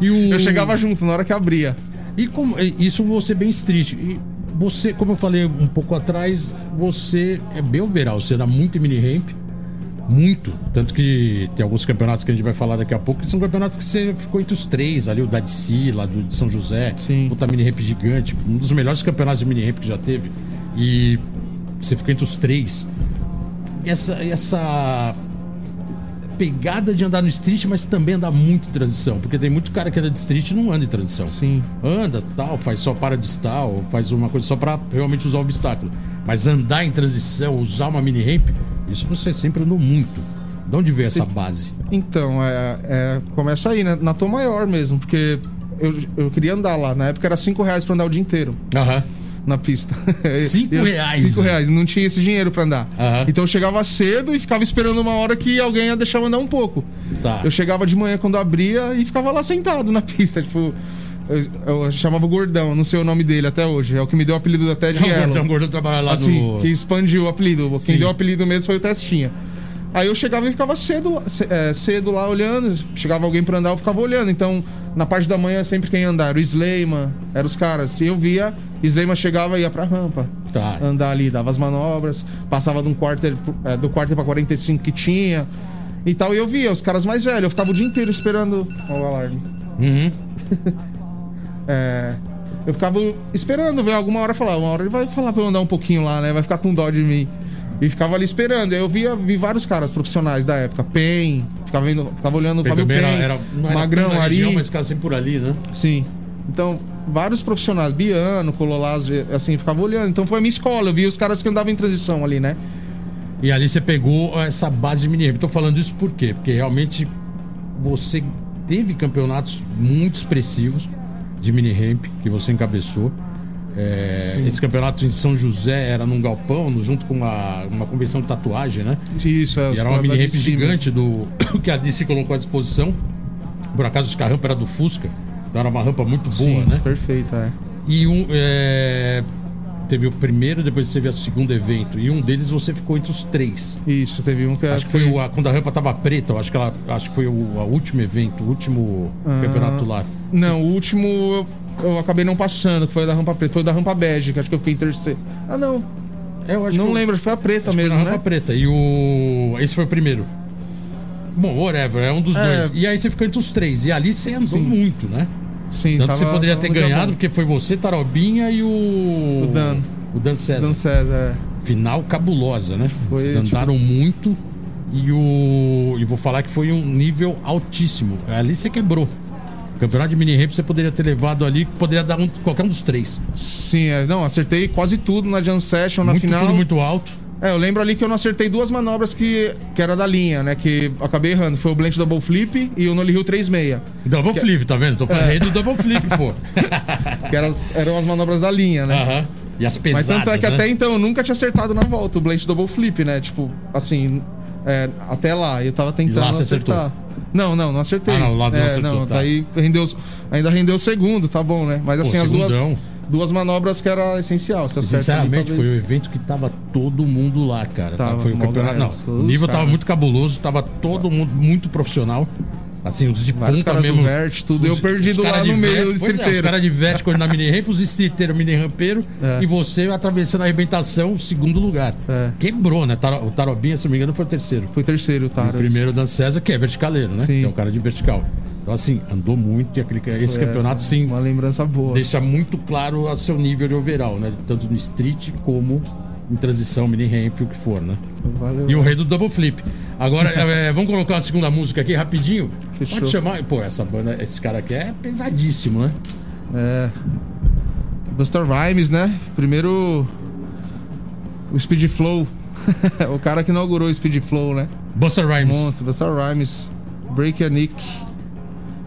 O... Eu chegava junto na hora que abria. E como isso você bem street. E você, como eu falei um pouco atrás, você é bem overall, você era muito mini ramp. Muito. Tanto que tem alguns campeonatos que a gente vai falar daqui a pouco, que são campeonatos que você ficou entre os três ali, o da DC, lá do de São José, Sim. outra mini ramp gigante, um dos melhores campeonatos de mini ramp que já teve. E você ficou entre os três. E essa, essa pegada de andar no street, mas também andar muito em transição. Porque tem muito cara que anda de street e não anda em transição. Sim. Anda, tal, faz só para distal, ou faz uma coisa só para realmente usar o obstáculo. Mas andar em transição, usar uma mini ramp, isso você sempre andou muito. De onde veio essa base? Então, é, é- começa aí, né? Na Tom Maior mesmo, porque eu, eu queria andar lá. Na época era 5 reais pra andar o dia inteiro Aham. na pista. Cinco Eu- reais? Cinco reais. Não tinha esse dinheiro pra andar. Aham. Então eu chegava cedo e ficava esperando uma hora que alguém ia deixar eu andar um pouco. Tá. Eu chegava de manhã quando abria e ficava lá sentado na pista. Tipo, eu, eu chamava o Gordão, não sei o nome dele até hoje. É o que me deu o apelido até de O Yellow. Gordão, o Gordão trabalha lá Assim, no. que expandiu o apelido. Quem Sim. deu o apelido mesmo foi o Testinha. Aí eu chegava e ficava cedo, ce- é, cedo lá olhando. Chegava alguém pra andar, eu ficava olhando. Então, na parte da manhã, sempre quem andar, o Slayman, eram os caras. Se eu via, Slayman chegava e ia pra rampa. Tá. Andar ali, dava as manobras, passava de um quarter, é, do quarter pra 45 que tinha. E tal, e eu via os caras mais velhos. Eu ficava o dia inteiro esperando. O alarme. Uhum. É, eu ficava esperando ver alguma hora falar. Uma hora ele vai falar pra eu andar um pouquinho lá, né? Vai ficar com dó de mim. E ficava ali esperando. Aí eu via, vi vários caras profissionais da época. Pen, ficava, vendo, ficava olhando o Fábio Pen, era, era, era Magrão, na Ari. região, mas ficava sempre por ali, né? Sim. Então, vários profissionais, Biano, Cololás, assim, ficava olhando. Então foi a minha escola. Eu vi os caras que andavam em transição ali, né? E ali você pegou essa base de mini. Tô falando isso por quê? Porque realmente você teve campeonatos muito expressivos de mini ramp que você encabeçou. É, esse campeonato em São José era num galpão, junto com uma, uma convenção de tatuagem, né? Isso, é. E era uma mini ramp gigante do que a DC colocou à disposição. Por acaso acho que a rampa era do Fusca. Então era uma rampa muito boa, Sim, né? perfeito, é. E um. é, Teve o primeiro, depois teve o segundo evento. E um deles você ficou entre os três. Isso, teve um que Acho que foi o, a- quando a rampa tava preta, acho que ela, acho que foi o, último evento, o último Ah. campeonato lá. Não, o último eu, eu acabei não passando, que foi da rampa preta. Foi da rampa bege, que acho que eu fiquei em terceiro. Ah, não. É, eu acho não que lembro, foi a preta foi mesmo, na né? rampa preta. E o. Esse foi o primeiro. Bom, whatever, é um dos É. dois. E aí você ficou entre os três. E ali você andou Sim. muito, né? Sim, Tanto que você tava- poderia tava ter ganhado, bom. porque foi você, Tarobinha e o. O Dan. O Dan César. Dan César, é. Final cabulosa, né? Foi, Vocês tipo- andaram muito. E o. E vou falar que foi um nível altíssimo. Ali você quebrou. Campeonato de mini ramp você poderia ter levado ali, poderia dar um, qualquer um dos três. Sim, é. Não, acertei quase tudo na Jam Session, na muito, final. tudo muito alto. É, eu lembro ali que eu não acertei duas manobras que, que era da linha, né? Que acabei errando. Foi o Blend Double Flip e o Nolly Hill 36. Double flip, tá vendo? Tô falando É. do double flip, pô. Que eram, as- eram as manobras da linha, né? Aham. E as Mas pesadas, tanto é que né? até então eu nunca tinha acertado na volta o Blend Double Flip, né? Tipo, assim, é, até lá. Eu tava tentando E lá você acertar. Não, não, não acertei. Ah, não, lá não é, acertou, Não, tá. daí rendeu, ainda rendeu o segundo, tá bom, né? Mas Pô, assim, as duas, segundão. duas manobras que era essencial. Eu Sinceramente, foi o talvez- evento que tava todo mundo lá, cara. Tá, Tava, foi o mó campeonato. Não, o nível tava caras. muito cabuloso, tava todo mundo muito profissional. Assim, os de Vários ponta mesmo. Vert, tudo. Eu os- perdido cara lá de no meio do pois é, Os streeteiro. caras de vert correndo na mini ramp, os streeteiros mini rampeiro É. e você atravessando a arrebentação, segundo lugar. É. Quebrou, né? O Tarobinha, se não me engano, foi o terceiro. Foi o terceiro, tá? O primeiro Dan César, que é verticaleiro, né? Sim. Que é um cara de vertical. Então, assim, andou muito e aquele, esse É, campeonato, sim, Uma lembrança boa. deixa muito claro o seu nível de overall, né? Tanto no street como em transição, mini ramp, o que for, né? Valeu. E o rei do double flip. Agora, é, vamos colocar a segunda música aqui rapidinho. Fechou. Pode chamar. Pô, essa banda, esse cara aqui é pesadíssimo, né? É. Buster Rhymes, né? Primeiro. O Speed Flow. o cara que inaugurou o Speed Flow, né? Busta Rhymes. Monstro, Buster Rhymes. Break a Nick.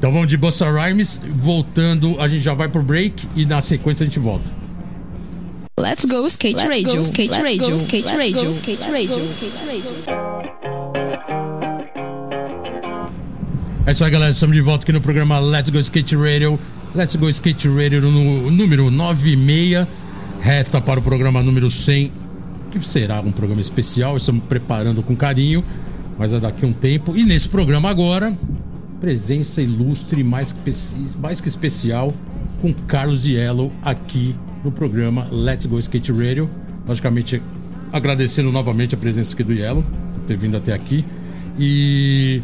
Então vamos de Busta Rhymes. Voltando, a gente já vai pro break e na sequência a gente volta. Let's go skate Let's radio, go, skate let's radio, go, skate let's radio, go, skate let's radio, go, skate radio. É isso aí, galera. Estamos de volta aqui no programa Let's Go Skate Radio. Let's Go Skate Radio no número 96. Reta para o programa número 100, que será um programa especial. Estamos preparando com carinho, mas é daqui a um tempo. E nesse programa agora, presença ilustre, mais que, mais que especial, com Carlos Yellow aqui no programa Let's Go Skate Radio. Logicamente, agradecendo novamente a presença aqui do Yellow, por ter vindo até aqui. E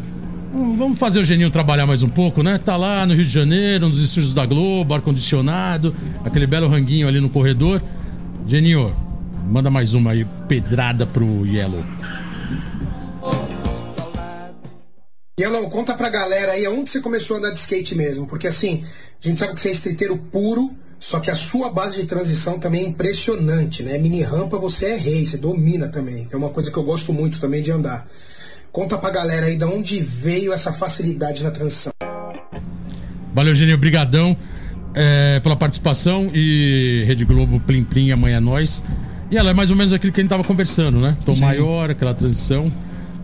Vamos fazer o Geninho trabalhar mais um pouco, né? Tá lá no Rio de Janeiro, nos estúdios da Globo, ar-condicionado, aquele belo ranguinho ali no corredor. Geninho, manda mais uma aí, pedrada pro Yellow. Yellow, conta pra galera aí aonde você começou a andar de skate mesmo. Porque assim, a gente sabe que você é streeteiro puro, só que a sua base de transição também é impressionante, né? Mini rampa você é rei, você domina também, que é uma coisa que eu gosto muito também de andar. Conta pra galera aí de onde veio essa facilidade na transição. Valeu, Geninho, brigadão é, pela participação e Rede Globo Plim Plim, amanhã é nós. E ela é mais ou menos aquilo que a gente tava conversando, né? Tom maior, aquela transição.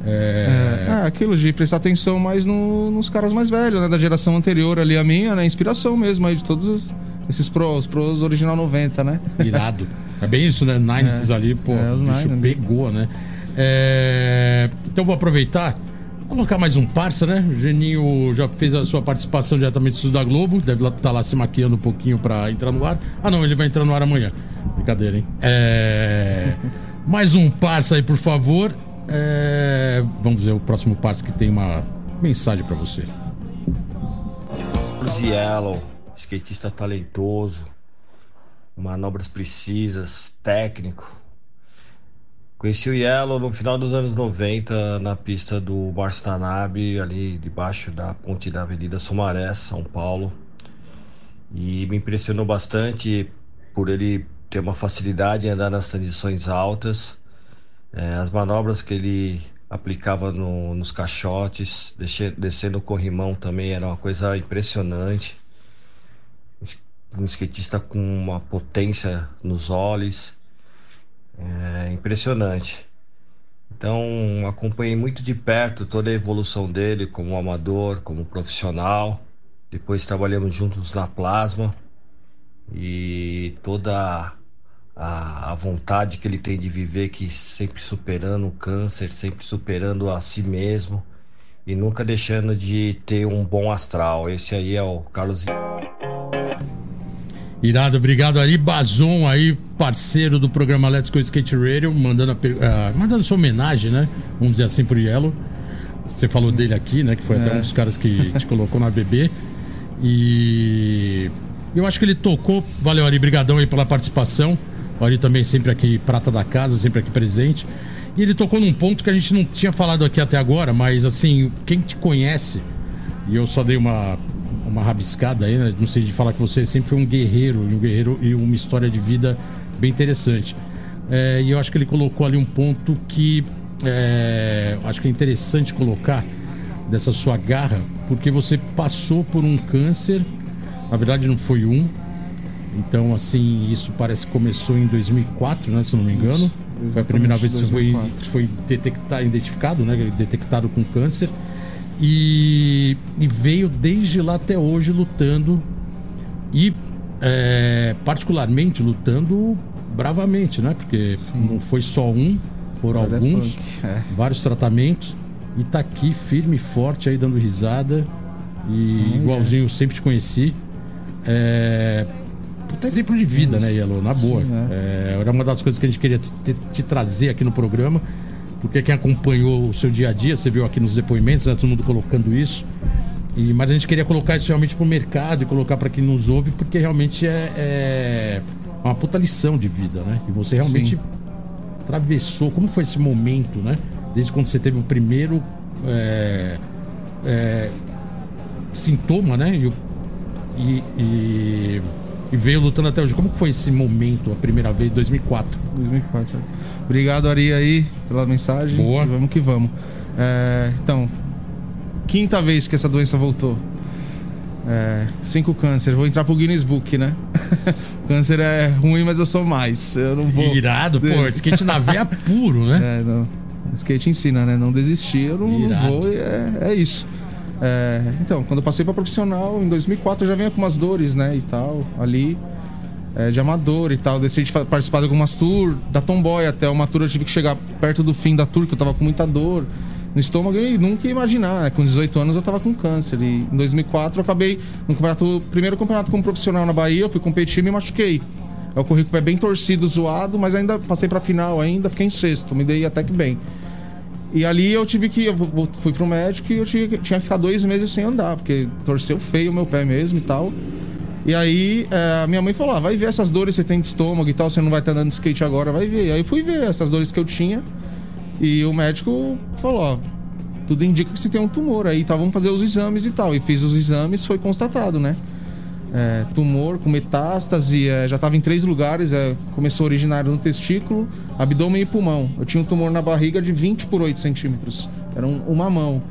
É, É, aquilo de prestar atenção mais no- nos caras mais velhos, né? Da geração anterior ali, a minha, né? Inspiração mesmo aí de todos os- esses pros, pros original 90, né? Irado. É bem isso, né? 90s ali, pô, É, os bicho 90s. pegou, né? É, Então vou aproveitar, colocar mais um parça, né? O Geninho já fez a sua participação diretamente do da Globo, deve estar lá se maquiando um pouquinho pra entrar no ar. Ah, não, ele vai entrar no ar amanhã. Brincadeira, hein? É... mais um parça aí, por favor. É, Vamos ver o próximo parça que tem uma mensagem pra você. Yellow, skatista talentoso, manobras precisas, técnico. Conheci o Yellow no final dos anos 90 na pista do Márcio Tanabe, ali debaixo da ponte da Avenida Sumaré, São Paulo. E me impressionou bastante por ele ter uma facilidade em andar nas transições altas. É, as manobras que ele aplicava no- nos caixotes, desce- descendo o corrimão também era uma coisa impressionante. Um skatista com uma potência nos olhos, é impressionante. Então acompanhei muito de perto toda a evolução dele como amador, como profissional. Depois trabalhamos juntos na Plasma e toda a, a vontade que ele tem de viver, que sempre superando o câncer, sempre superando a si mesmo e nunca deixando de ter um bom astral. Esse aí é o Carlos. Irado, obrigado Ari Bazon aí, parceiro do programa Let's Go Skate Radio, mandando, a ah, mandando sua homenagem, né? Vamos dizer assim pro Yellow. Você falou dele aqui, né? Que foi até um dos caras que te colocou na BB. E eu acho que ele tocou. Valeu, Ari, brigadão aí pela participação. O Ari também sempre aqui, prata da casa, sempre aqui presente. E ele tocou num ponto que a gente não tinha falado aqui até agora, mas assim, quem te conhece, e eu só dei uma, uma rabiscada aí, né? Não sei de falar que você sempre foi um guerreiro, um guerreiro e uma história de vida bem interessante. É, e eu acho que ele colocou ali um ponto que é, acho que é interessante colocar dessa sua garra, porque você passou por um câncer, na verdade não foi um, então assim, isso parece que começou em 2004, né, se não me engano. Foi a primeira vez que foi, 2004. foi detectar, identificado, né, detectado com câncer. E, e veio desde lá até hoje lutando e é, particularmente lutando bravamente, né? Porque não foi só um, foram Cada alguns, é. vários tratamentos e tá aqui firme e forte aí dando risada e igualzinho eu sempre te conheci. É, puta exemplo de vida, né, Yellow? Na boa. Sim, É, era uma das coisas que a gente queria te, te- te trazer aqui no programa, porque quem acompanhou o seu dia a dia, você viu aqui nos depoimentos, né, todo mundo colocando isso. E, mas a gente queria colocar isso realmente pro mercado e colocar para quem nos ouve, porque realmente é, é uma puta lição de vida, né? E você realmente Sim. atravessou. Como foi esse momento, né? Desde quando você teve o primeiro é, é, sintoma, né? E, e, e- e veio lutando até hoje. Como foi esse momento, a primeira vez, 2004? 2004, sabe? Obrigado, Ari, aí, pela mensagem. Boa. E Vamos que vamos. É, então, quinta vez que essa doença voltou. É, cinco câncer. Vou entrar pro Guinness Book, né? câncer é ruim, mas eu sou mais. Eu não vou. Irado, pô, skate na veia puro, né? É, não. Skate ensina, né? Não desistir, eu não, não vou e é, é isso. É, então, quando eu passei pra profissional, em 2004 eu já vinha com umas dores, né? E tal, ali, é, de amador e tal. Decidi participar de algumas tours, da Tomboy até uma tour eu tive que chegar perto do fim da tour, que eu tava com muita dor no estômago e nunca ia imaginar, né? Com 18 anos eu tava com câncer. E em 2004 eu acabei no campeonato, primeiro campeonato como profissional na Bahia, eu fui competir e me machuquei. Eu corri com o pé bem torcido, zoado, mas ainda passei pra final ainda, fiquei em sexto, me dei até que bem. E ali eu tive que. Eu fui pro médico e eu tinha, tinha que ficar dois meses sem andar, porque torceu feio o meu pé mesmo e tal. E aí é, minha mãe falou: ah, vai ver essas dores que você tem de estômago e tal, você não vai estar andando de skate agora, vai ver. Aí fui ver essas dores que eu tinha. E o médico falou: ó, tudo indica que você tem um tumor aí, tá? Vamos fazer os exames e tal. E fiz os exames, foi constatado, né? É, tumor com metástase, é, já estava em três lugares, é, começou originário no testículo, abdômen e pulmão. Eu tinha um tumor na barriga de 20 por 8 centímetros, era um- uma mão.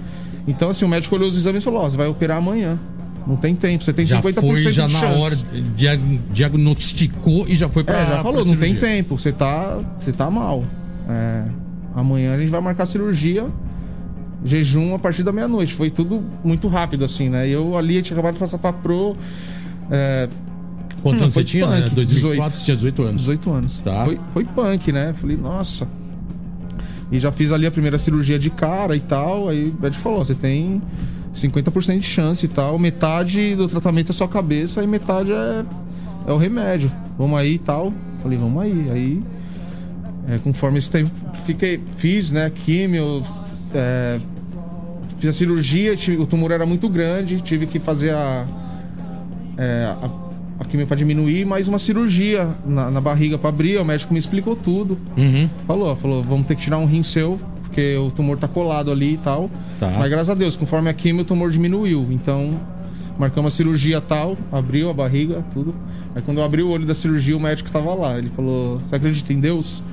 Então, assim, o médico olhou os exames e falou: Ó, você vai operar amanhã. Não tem tempo, você tem Já 50% foi, já de na chance. hora, dia- diagnosticou e já foi pra É, já falou, não tem cirurgia. tempo, você tá, você tá mal. É, amanhã a gente vai marcar cirurgia, jejum a partir da meia-noite. Foi tudo muito rápido, assim, né? Eu ali tinha acabado de passar pra pro. É, Quantos Não, anos você tinha? punk, né? 2004 você tinha 18 anos. 18 anos. Tá. Foi, foi punk, né? Falei, nossa. E já fiz ali a primeira cirurgia de cara e tal. Aí o médico falou: você tem 50% de chance e tal. Metade do tratamento é só cabeça e metade é, é o remédio. Vamos aí e tal. Falei, vamos aí. Aí, é, conforme esse tempo, fiquei, fiz, né? Químio, é, fiz a cirurgia. tive- o tumor era muito grande, tive que fazer a é, a, a quimio pra diminuir, mais uma cirurgia na, na barriga pra abrir. O médico me explicou tudo. Uhum. Falou, falou, vamos ter que tirar um rim seu, porque o tumor tá colado ali e tal. Tá. Mas graças a Deus, conforme a quimio, o tumor diminuiu. Então, marcamos a cirurgia tal, abriu a barriga, tudo. Aí quando eu abri o olho da cirurgia, o médico tava lá. Ele falou, você acredita em Deus?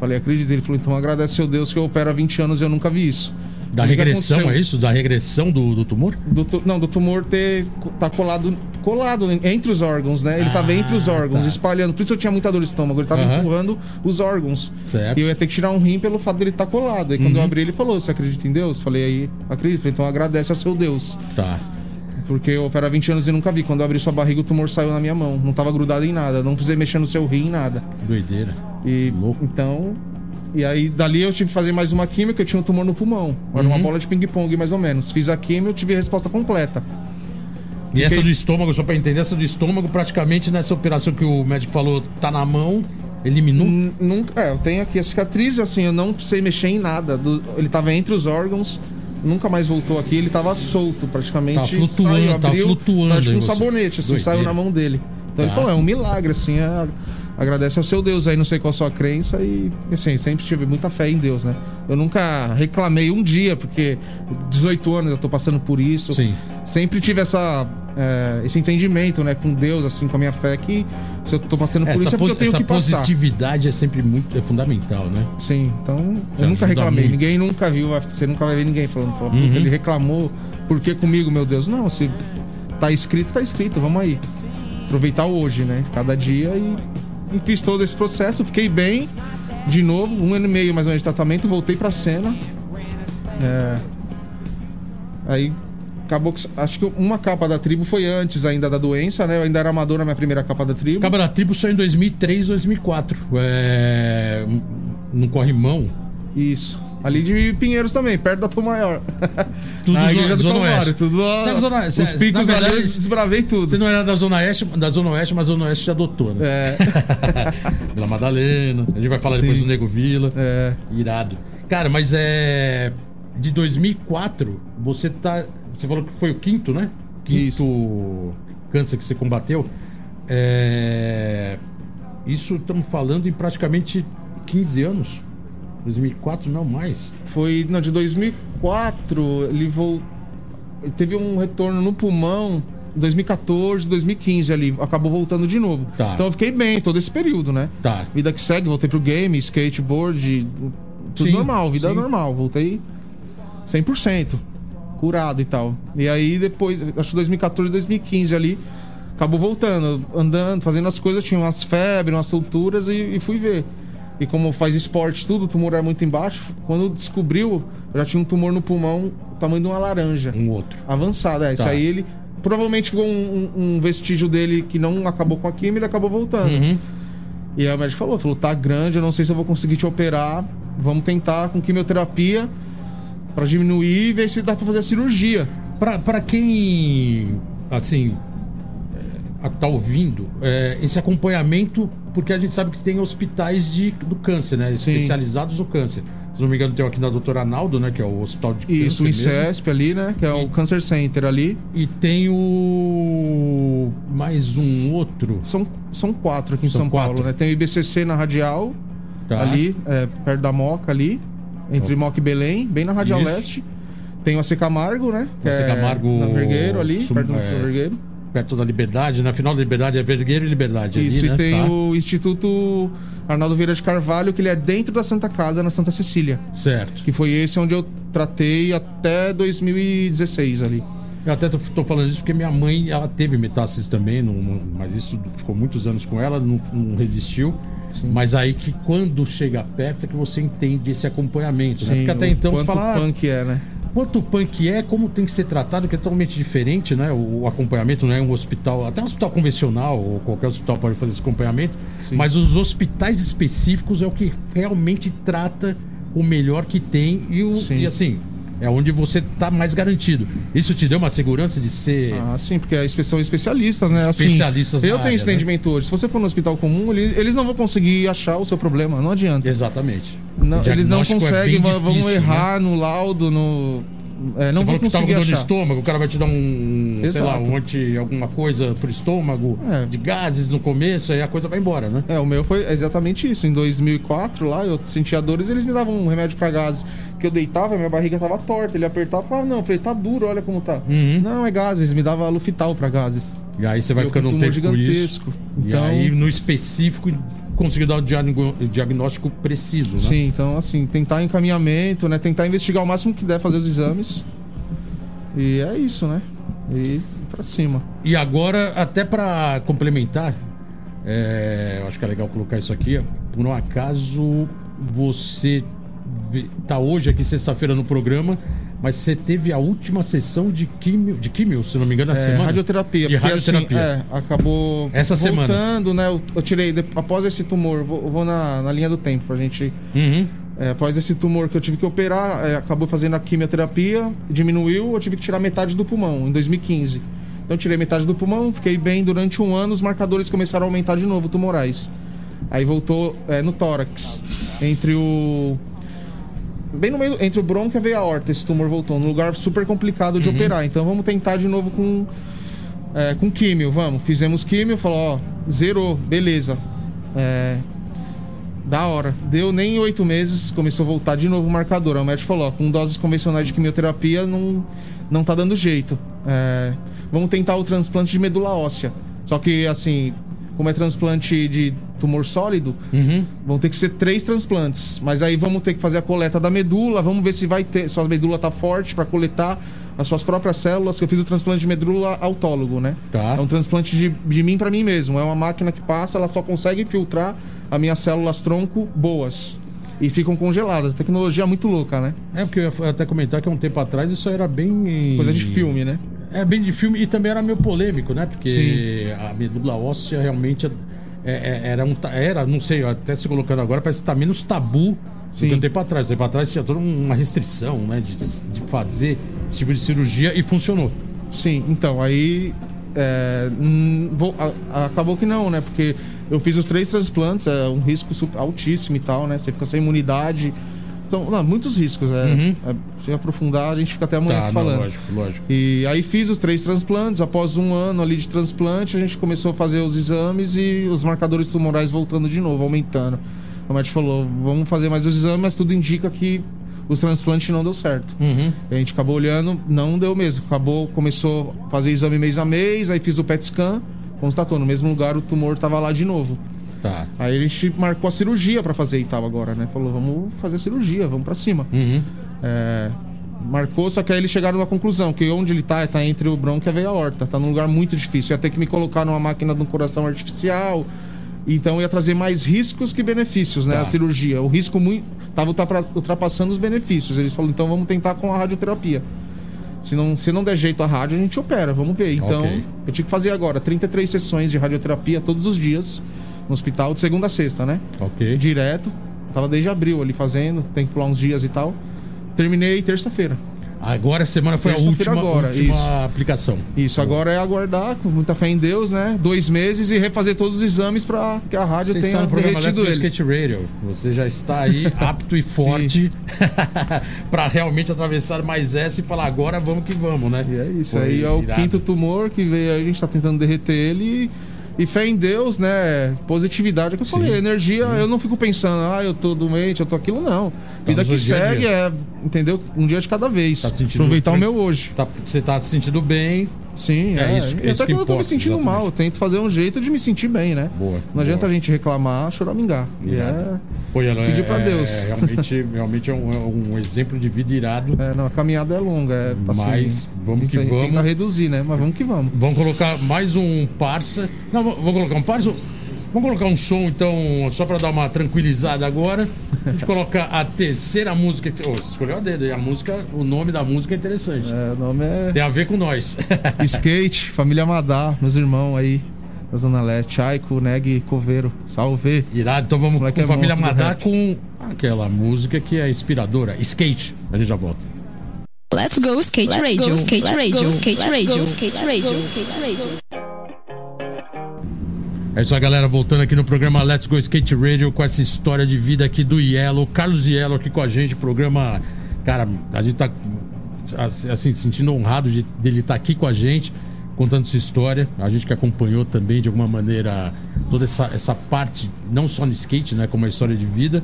Falei, acredito. Ele falou, então agradece seu Deus que eu opero há 20 anos e eu nunca vi isso. Da que que regressão, aconteceu? é isso? Da regressão do, do tumor? Do tu- não, do tumor ter tá colado, colado entre os órgãos, né? Ele tava Ah, entre os órgãos, tá. espalhando. Por isso eu tinha muita dor no estômago. Ele tava Aham. empurrando os órgãos. Certo. E eu ia ter que tirar um rim pelo fato dele estar colado. Aí quando Uhum. eu abri, ele falou: Você acredita em Deus? Falei, aí, acredito. Então agradece ao seu Deus. Tá. Porque eu há 20 anos e nunca vi. Quando eu abri sua barriga, o tumor saiu na minha mão. Não tava grudado em nada. Não precisei mexer no seu rim em nada. Doideira. E Louco. então. E aí, dali eu tive que fazer mais uma química, eu tinha um tumor no pulmão. Era Uhum. uma bola de ping-pong, mais ou menos. Fiz a química, eu tive a resposta completa. E essa do estômago, só pra entender, essa do estômago, praticamente nessa operação que o médico falou, tá na mão, eliminou. Nunca, é, eu tenho aqui a cicatriz, assim, eu não precisei mexer em nada. Do- ele tava entre os órgãos, nunca mais voltou aqui, ele tava solto praticamente. Tá flutuando, tá flutuando Tá tipo um sabonete, assim, saiu na mão dele. Então ele Tá. falou, é um milagre, assim, é- agradece ao seu Deus aí, não sei qual a sua crença e, assim, sempre tive muita fé em Deus, né? Eu nunca reclamei um dia, porque 18 anos eu tô passando por isso. Sim. Sempre tive essa, é, esse entendimento, né, com Deus, assim, com a minha fé, que se eu tô passando por isso Essa, é porque eu tenho essa que passar. positividade é sempre muito é fundamental, né? Sim, então Já eu nunca ajuda reclamei. muito. Ninguém nunca viu, você nunca vai ver ninguém falando, pô, Uhum. ele reclamou, por que comigo, meu Deus? Não, se tá escrito, tá escrito, vamos aí. Aproveitar hoje, né? Cada dia e fiz todo esse processo, fiquei bem. De novo, um ano e meio mais ou menos de tratamento, voltei pra cena. É, Aí acabou que. Acho que uma capa da tribo foi antes ainda da doença, né? Eu ainda era amador na minha primeira capa da tribo. Cabo da Tribo só em 2003, 2004. É... No Corrimão. Isso. Ali de Pinheiros também, perto da Tom Maior. Tudo Na Igreja do Zona Calvário, Oeste. tudo. Você é zona- Os picos verdade, ali, eu desbravei tudo. Você não era da Zona Oeste, da Zona Oeste, mas a Zona Oeste te adotou, né? É, Vila Madalena. A gente vai falar depois Sim. do Nego Vila. é. Irado. Cara, mas é. De 2004, você tá. você falou que foi o quinto, né? Quinto câncer que você combateu. É, Isso estamos falando em praticamente 15 anos. 2004 não mais. Foi, não, de 2004, ele teve um retorno no pulmão. 2014, 2015 ali, acabou voltando de novo. Tá. Então eu fiquei bem todo esse período, né? Tá. Vida que segue, voltei pro game, skateboard, tudo Sim, normal, vida sim. normal. Voltei 100%, curado e tal. E aí depois, acho que 2014, 2015 ali, acabou voltando, andando, fazendo as coisas, tinha umas febres, umas tonturas e, e fui ver. E como faz esporte tudo, o tumor era muito embaixo, quando descobriu, já tinha um tumor no pulmão, tamanho de uma laranja. Um outro. Avançado, é. Isso Tá. aí ele. Provavelmente ficou um, um- um vestígio dele que não acabou com a química, ele acabou voltando. Uhum. E aí o médico falou, falou, tá grande, eu não sei se eu vou conseguir te operar. Vamos tentar com quimioterapia pra diminuir e ver se dá pra fazer a cirurgia. Pra, pra quem, assim, é, tá ouvindo, é, esse acompanhamento, porque a gente sabe que tem hospitais de, do câncer, né? Especializados no câncer. Se não me engano, tem aqui na doutora Arnaldo, né? Que é o hospital de Isso, o câncer. INCESP ali, né? Que é o Cancer Center ali. E tem o. mais um outro. São, são quatro aqui em São São Paulo, quatro. né? Tem o IBCC na Radial, Tá. ali, é, perto da Moca ali. Entre Moca e Belém, bem na Radial Isso. Leste. Tem o AC Camargo, né? que AC é Camargo, Na Vergueiro ali, Sum- perto do é, Vergueiro. Perto da Liberdade, na final da Liberdade é Vergueiro e Liberdade. Isso, ali, né? e tem Tá. o Instituto Arnaldo Vieira de Carvalho, que ele é dentro da Santa Casa, na Santa Cecília. Certo. Que foi esse onde eu tratei até 2016 ali. Eu até tô, tô falando isso porque minha mãe, ela teve metástases também, não- não- mas isso ficou muitos anos com ela, não, não resistiu. Mas aí que quando chega perto é que você entende esse acompanhamento, né? Porque até então você fala, ah, punk é, né? Quanto punk é, como tem que ser tratado, que é totalmente diferente, né? O, o acompanhamento não é um hospital, até um hospital convencional, ou qualquer hospital pode fazer esse acompanhamento, mas os hospitais específicos é o que realmente trata o melhor que tem e, o, Sim. e assim, é onde você tá mais garantido. Isso te deu uma segurança de ser. Ah, sim, porque eles são especialistas, né? Especialistas assim, Eu tenho área, né? hoje. Se você for no hospital comum, eles, eles não vão conseguir achar o seu problema, não adianta. Exatamente. Não, eles não é conseguem, bem vão, vão difícil, né? errar no laudo, no. É, não Você vão falou que tava com dor no estômago, o cara vai te dar um, sei lá, Exato. um anti, alguma coisa pro estômago, É. de gases no começo, aí a coisa vai embora, né? É, o meu foi exatamente isso. Em 2004, lá, eu sentia dores, eles me davam um remédio pra gases. Que eu deitava, minha barriga tava torta. Ele apertava e falava, não, eu falei, tá duro, olha como tá. Uhum. Não, é gases, me dava lufital pra gases. E aí você vai Eu ficando um tempo gigantesco. E Então- aí, no específico, conseguiu dar o diagno- diagnóstico preciso, né? Sim, então assim, tentar encaminhamento, né? Tentar investigar o máximo que der, fazer os exames. E é isso, né? E pra cima. E agora, até pra complementar, é, eu acho que é legal colocar isso aqui. ó. Por um acaso, você tá hoje aqui, sexta-feira, no programa, mas você teve a última sessão de químio, de químio, se não me engano, na É, semana? radioterapia. De porque, radioterapia. Assim, é, acabou Essa semana. voltando, né? Eu, eu tirei, após esse tumor, eu vou, eu vou na, na linha do tempo pra gente. Uhum. é, após esse tumor que eu tive que operar, é, acabou fazendo a quimioterapia, diminuiu, eu tive que tirar metade do pulmão, em 2015. Então eu tirei metade do pulmão, fiquei bem durante um ano, os marcadores começaram a aumentar de novo, tumorais. Aí voltou é, no tórax, entre o. Bem no meio, entre o bronco e a veia aorta, esse tumor voltou, num lugar super complicado de operar. Então vamos tentar de novo com. É, com químio, vamos. Fizemos químio, falou, ó, zerou, beleza. É, da hora. Deu nem em oito meses, começou a voltar de novo o marcador. O médico falou, ó, com doses convencionais de quimioterapia não, não tá dando jeito. É, vamos tentar o transplante de medula óssea. Só que, assim, como é transplante de tumor sólido, Uhum. vão ter que ser três transplantes. Mas aí vamos ter que fazer a coleta da medula, vamos ver se vai ter, sua medula tá forte para coletar as suas próprias células, que eu fiz o transplante de medula autólogo, né? Tá. É um transplante de, de mim para mim mesmo. É uma máquina que passa, ela só consegue filtrar as minhas células tronco boas. E ficam congeladas. Tecnologia muito louca, né? É porque eu ia até comentar que há um tempo atrás isso era bem. Coisa de filme, né? É bem de filme e também era meio polêmico, né? Porque Sim. a medula óssea realmente é- é- era um. Era, não sei, até se colocando agora, parece que tá menos tabu do Sim. que um tempo atrás. Um tempo atrás tinha toda uma restrição, né? De, de fazer esse tipo de cirurgia e funcionou. Sim, então, aí. é, vou- a- acabou que não, né? Porque eu fiz os três transplantes, é um risco altíssimo e tal, né? Você fica sem imunidade. São não, muitos riscos. É, Uhum. é, se aprofundar, a gente fica até amanhã Tá, não, falando. lógico, lógico. E aí fiz os três transplantes. Após um ano ali de transplante, a gente começou a fazer os exames e os marcadores tumorais voltando de novo, aumentando. O médico falou: vamos fazer mais os exames, mas tudo indica que os transplantes não deu certo. Uhum. A gente acabou olhando, não deu mesmo. Acabou, começou a fazer exame mês a mês, aí fiz o PET scan, constatou, no mesmo lugar o tumor tava lá de novo. Tá. Aí a gente marcou a cirurgia pra fazer e tal agora, né? Falou, vamos fazer a cirurgia, vamos pra cima. Uhum. É, marcou, só que aí eles chegaram na conclusão que onde ele tá, tá entre o bronco e a veia aorta. Tá num lugar muito difícil. Ia ter que me colocar numa máquina de um coração artificial. Então ia trazer mais riscos que benefícios, né? Tá. A cirurgia. O risco muito tava ultrapa- ultrapassando os benefícios. Eles falaram, então vamos tentar com a radioterapia. Se não, se não der jeito a rádio, a gente opera, vamos ver. Então, Ok. eu tive que fazer agora 33 sessões de radioterapia todos os dias no hospital, de segunda a sexta, né? Ok. Direto. Tava desde abril ali fazendo, tem que pular uns dias e tal. Terminei terça-feira. Agora semana foi a última, agora, última isso. aplicação. Isso, agora é aguardar com muita fé em Deus, né? Dois meses e refazer todos os exames pra que a rádio Você tenha está no programa derretido ele. Skate Radio. Você já está aí apto e forte para realmente atravessar mais essa e falar agora vamos que vamos, né? E é isso, Foi aí é o irado. quinto tumor que veio aí, a gente tá tentando derreter ele e, e fé em Deus, né? Positividade, é o que eu falei, energia, eu não fico pensando, ah, eu tô doente, eu tô aquilo, não. Vida que segue é, entendeu? Um dia de cada vez. Tá Aproveitar o meu hoje. Tá- você tá se sentindo bem. Sim, É é, isso- E isso Até que quando eu tô me sentindo exatamente. mal, eu tento fazer um jeito de me sentir bem, né? Boa. Não adianta boa. a gente reclamar, choramingar. E é. Pô, Pedir é, pra é- Deus. realmente, realmente é um, é um exemplo de vida irado. É, não, a caminhada é longa, é assim, Mas vamos que vamos. Tenta reduzir, né? Mas vamos que vamos. Vamos colocar mais um parça. Não, vamos colocar um parça. Vamos colocar um som, então, só pra dar uma tranquilizada agora. A gente coloca a terceira música que você, oh, você escolheu a dedo. E a música, o nome da música é interessante. É, o nome é Tem a ver com nós. Skate, família Madá, meus irmãos aí da Zona Leste, Chaico, Neg, Coveiro, salve. Irado, então vamos Moleque com é Família Madá com aquela música que é inspiradora, Skate. A gente já volta. Let's go skate Let's radio, go, skate let's radio, go, skate let's radio, go, skate radio, go, skate radio. É isso aí, galera. Voltando aqui no programa Let's Go Skate Radio com essa história de vida aqui do Yellow. Carlos Yellow aqui com a gente. Programa. Cara, a gente tá assim, sentindo honrado de, dele estar aqui com a gente, contando sua história. A gente que acompanhou também, de alguma maneira, toda essa, essa parte, não só no skate, né? Como a história de vida.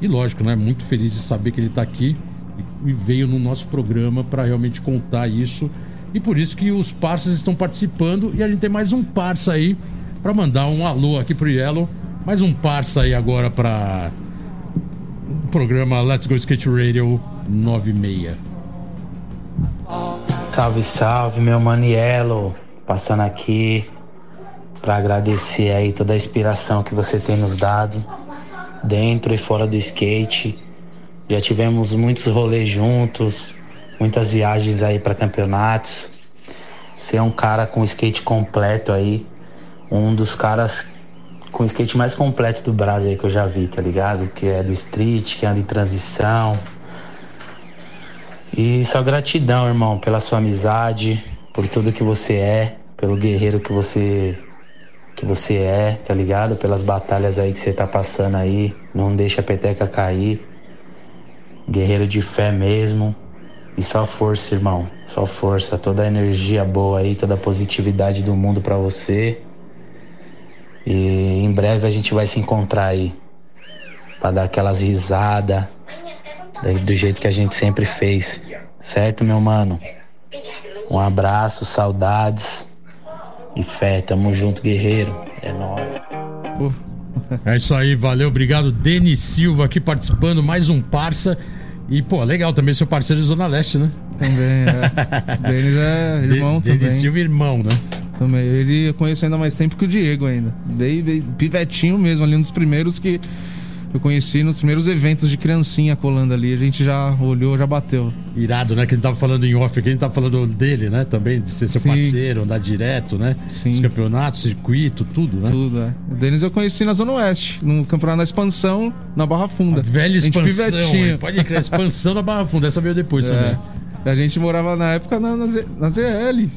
E lógico, né? Muito feliz de saber que ele tá aqui e, veio no nosso programa para realmente contar isso. E por isso que os parceiros estão participando. E a gente tem mais um parça aí para mandar um alô aqui pro Yellow. Mais um parça aí agora para o programa Let's Go Skate Radio 96. Salve, salve, meu Manielo. Passando aqui para agradecer aí toda a inspiração que você tem nos dado dentro e fora do skate. Já tivemos muitos rolês juntos, muitas viagens aí para campeonatos. Você é um cara com skate completo aí, um dos caras com o skate mais completo do Brasil aí que eu já vi, tá ligado? Que é do street, que anda em transição, e só gratidão, irmão, pela sua amizade, por tudo que você é, pelo guerreiro que você que você é, tá ligado? Pelas batalhas aí que você tá passando aí, não deixa a peteca cair. Guerreiro de fé mesmo. E só força, irmão. Só força, toda a energia boa aí, toda a positividade do mundo pra você. E em breve a gente vai se encontrar aí. Pra dar aquelas risadas, da- do jeito que a gente sempre fez. Certo, meu mano? Um abraço, saudades e fé. Tamo junto, guerreiro. É nóis. É isso aí, valeu, obrigado. Denis Silva aqui participando, mais um parça. E, pô, legal também seu parceiro de Zona Leste, né? também, é. Denis é irmão De- também. Denis Silva, irmão, né? Também. Ele eu conheço ainda mais tempo que o Diego ainda. Bem, bem, pivetinho mesmo, ali um dos primeiros que eu conheci nos primeiros eventos de criancinha colando ali. A gente já olhou, já bateu. Irado, né? Que ele tava falando em off aqui, a gente tava falando dele, né? Também, de ser seu Sim. parceiro, andar direto, né? Sim. Os campeonatos, circuito, tudo, né? Tudo, é. O Denis eu conheci na Zona Oeste, no campeonato da expansão, na Barra Funda. A velha A gente expansão. hein? Pode crer, expansão na Barra Funda. Essa veio depois É. também. A gente morava na época na, na, Z- na ZL.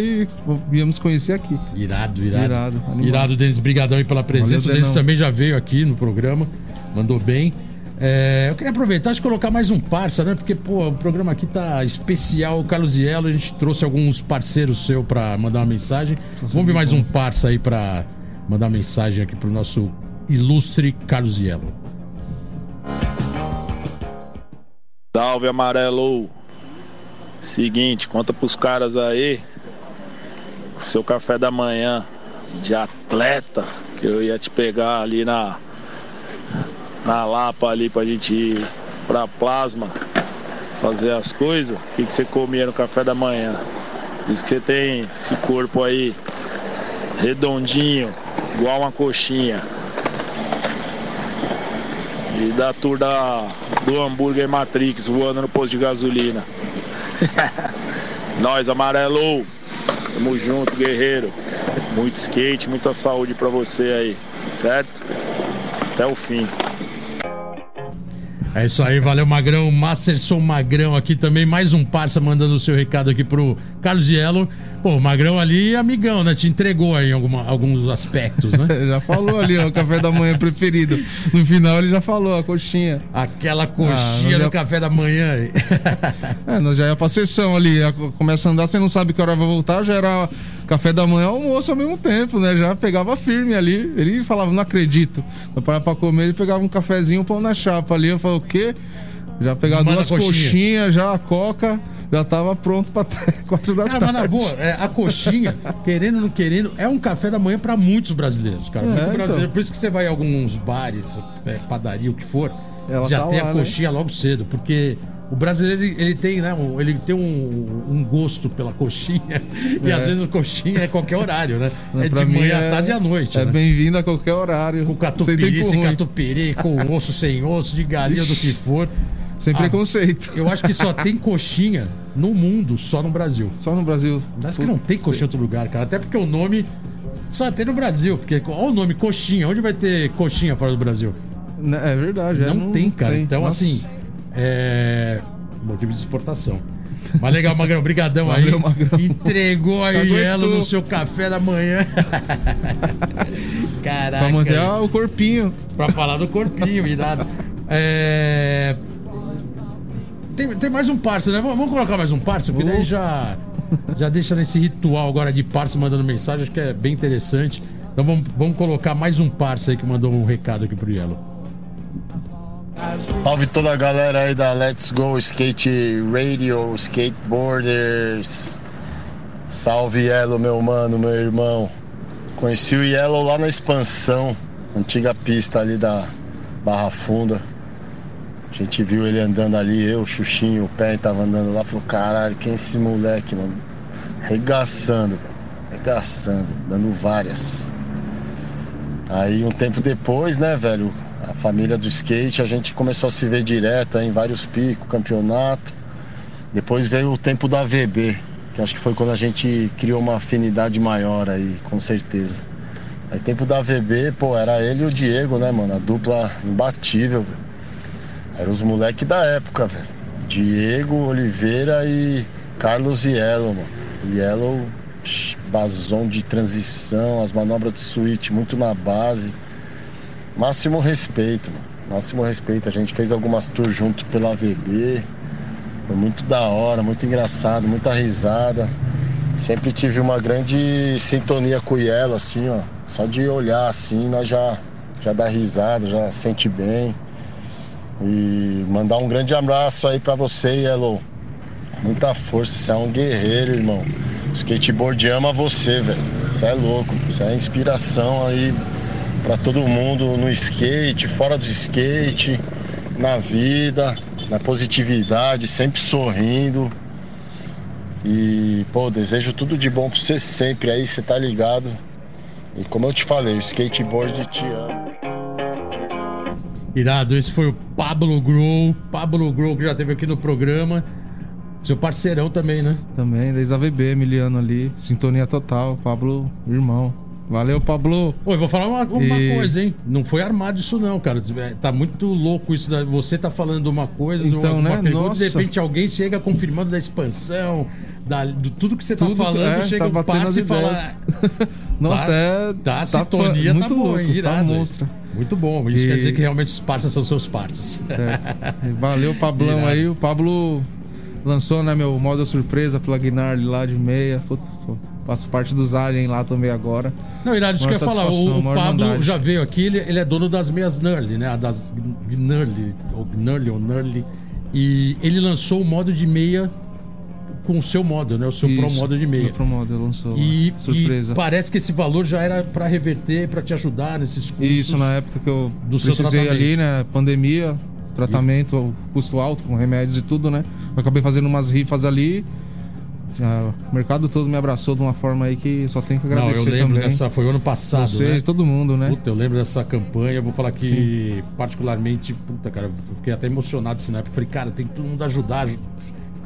E íamos conhecer aqui. Irado, irado. Irado, animal. Irado, Denis. Brigadão aí pela presença. Valeu, o Denis também já veio aqui no programa. Mandou bem. É, eu queria aproveitar e colocar mais um parça, né? Porque, pô, o programa aqui tá especial. O Carlos Ielo, a gente trouxe alguns parceiros seu pra mandar uma mensagem. Vamos ver mais um parça aí pra mandar uma mensagem aqui pro nosso ilustre Carlos Ielo. Salve amarelo! Seguinte, conta pros caras aí seu café da manhã de atleta que eu ia te pegar ali na na Lapa ali pra gente ir pra plasma fazer as coisas. O que, que você comia no café da manhã? Diz que você tem esse corpo aí redondinho, igual uma coxinha. E da tour da, do hambúrguer Matrix voando no posto de gasolina. Nós, amarelo. Tamo junto, guerreiro. Muito skate, muita saúde pra você aí, certo? Até o fim. É isso aí, valeu Magrão, Masterson Magrão aqui também, mais um parça mandando o seu recado aqui pro Carlos Yellow. Pô, o Magrão ali, amigão, né? Te entregou aí em alguma, alguns aspectos, né? já falou ali, ó, o café da manhã preferido. No final ele já falou, a coxinha. Aquela coxinha Ah, do café da manhã aí. É, nós já ia pra sessão ali, começa a andar, você não sabe que hora vai voltar, já era café da manhã e almoço ao mesmo tempo, né? Já pegava firme ali. Ele falava, não acredito. Eu parava pra comer, ele pegava um cafezinho, um pão na chapa ali. Eu falei, o quê? Já pegava Manda duas coxinha. coxinhas, já a coca, já tava pronto pra quatro da Cara, tarde. mas na boa, é, a coxinha, querendo ou não querendo, é um café da manhã pra muitos brasileiros, cara. É, Muito então. brasileiro. Por isso que você vai em alguns bares, é, padaria, o que for, Ela já tá tem lá, a né? coxinha logo cedo, porque. O brasileiro, ele, tem, né? um- ele tem um, um gosto pela coxinha. E É. às vezes a coxinha é qualquer horário, né? É Pra de manhã, é- à tarde e à noite. É né? bem-vindo a qualquer horário. Com catupiry, sem catupiry, com osso, sem osso, de galinha, do que for. Sem Ah, preconceito. Eu acho que só tem coxinha no mundo, só no Brasil. Só no Brasil. Acho que não tem coxinha em outro lugar, cara. Até porque o nome só tem no Brasil. Porque olha o nome, coxinha. Onde vai ter coxinha fora do Brasil? Né, É verdade. é, não, tem, cara. tem. Então, Nossa. assim, é. Motivo de exportação. Mas legal, Magrão. Brigadão aí. Valeu, Magrão. Entregou aí ela no seu café da manhã. Caraca. Pra manter o corpinho. Pra falar do corpinho, irado. É. Tem, tem mais um parça, né? Vamos, colocar mais um parça, porque daí já, já deixa nesse ritual agora de parça mandando mensagem, acho que é bem interessante. Então vamos, vamos colocar mais um parça aí que mandou um recado aqui pro Yellow. Salve toda a galera aí da Let's Go Skate Radio, Skateboarders. Salve Yellow, meu mano, meu irmão. Conheci o Yellow lá na expansão, antiga pista ali da Barra Funda. A gente viu ele andando ali, eu, Xuxinho, o Pé tava andando lá. Falou, caralho, quem é esse moleque, mano? Regaçando. Regaçando, dando várias. Aí um tempo depois, né, velho, a família do skate, a gente começou a se ver direto em vários picos, campeonato. Depois veio o tempo da VB, que acho que foi quando a gente criou uma afinidade maior aí, com certeza. Aí tempo da VB, pô, era ele e o Diego, né, mano? A dupla imbatível, velho. Eram os moleques da época, velho. Diego, Oliveira e Carlos Yellow, mano. Yellow, psh, bazão de transição, as manobras de switch muito na base. Máximo respeito, mano. Máximo respeito. A gente fez algumas tours junto pela VB. Foi muito da hora, muito engraçado, muita risada. Sempre tive uma grande sintonia com o Yellow, assim, ó. Só de olhar assim, nós já, já dá risada, já sente bem. E mandar um grande abraço aí pra você, Yellow. Muita força, você é um guerreiro, irmão. O skateboard ama você, velho. Você é louco. Você é inspiração aí pra todo mundo no skate, fora do skate, na vida, na positividade, sempre sorrindo. E, pô, desejo tudo de bom pra você sempre aí, você tá ligado? E como eu te falei, o skateboard te ama. Irado, esse foi o Pablo Grow. Pablo Grow que já teve aqui no programa. Seu parceirão também, né? Também, desde a VB, Emiliano ali. Sintonia total. Pablo, irmão. Valeu, Pablo. Eu vou falar uma, uma E- coisa, hein? Não foi armado isso, não, cara. É, Tá muito louco isso. da- Você tá falando uma coisa, Então, uma, uma né? pergunta, Nossa. de repente alguém chega confirmando da expansão, da, do tudo que você tá Tudo- falando, é, chega tá um parça e fala. Nossa, tá, é. tá, a sintonia muito tá boa, louco, hein? tá Irado. hein? monstro. Muito bom. Isso E- quer dizer que realmente os parças são seus parças. É. Valeu, Pablão Irado. aí. O Pablo lançou, né, meu modo surpresa pela Gnarly lá de meia. Puta, faço parte dos Alien lá também agora. Não, Irado, isso que eu ia falar. O, o Pablo já veio aqui, ele, ele é dono das meias Nurly, né? Das Gnurly, ou Gnurly, ou Nurly. E ele lançou o modo de meia com o seu modo, né? O seu Pro Isso, modo de meia. Meu Pro modo lançou. E, surpresa. e parece que esse valor já era pra reverter, pra te ajudar nesses cursos. Isso, na época que eu do precisei ali, né? Pandemia, tratamento, custo alto, com remédios e tudo, né? Eu acabei fazendo umas rifas ali. Já, o mercado todo me abraçou de uma forma aí que só tenho que Não, agradecer eu lembro também. dessa, foi ano passado, Vocês, né? todo mundo, né? Puta, eu lembro dessa campanha, vou falar que particularmente, puta, cara, eu fiquei até emocionado assim, na época. Falei, cara, tem que todo mundo ajudar.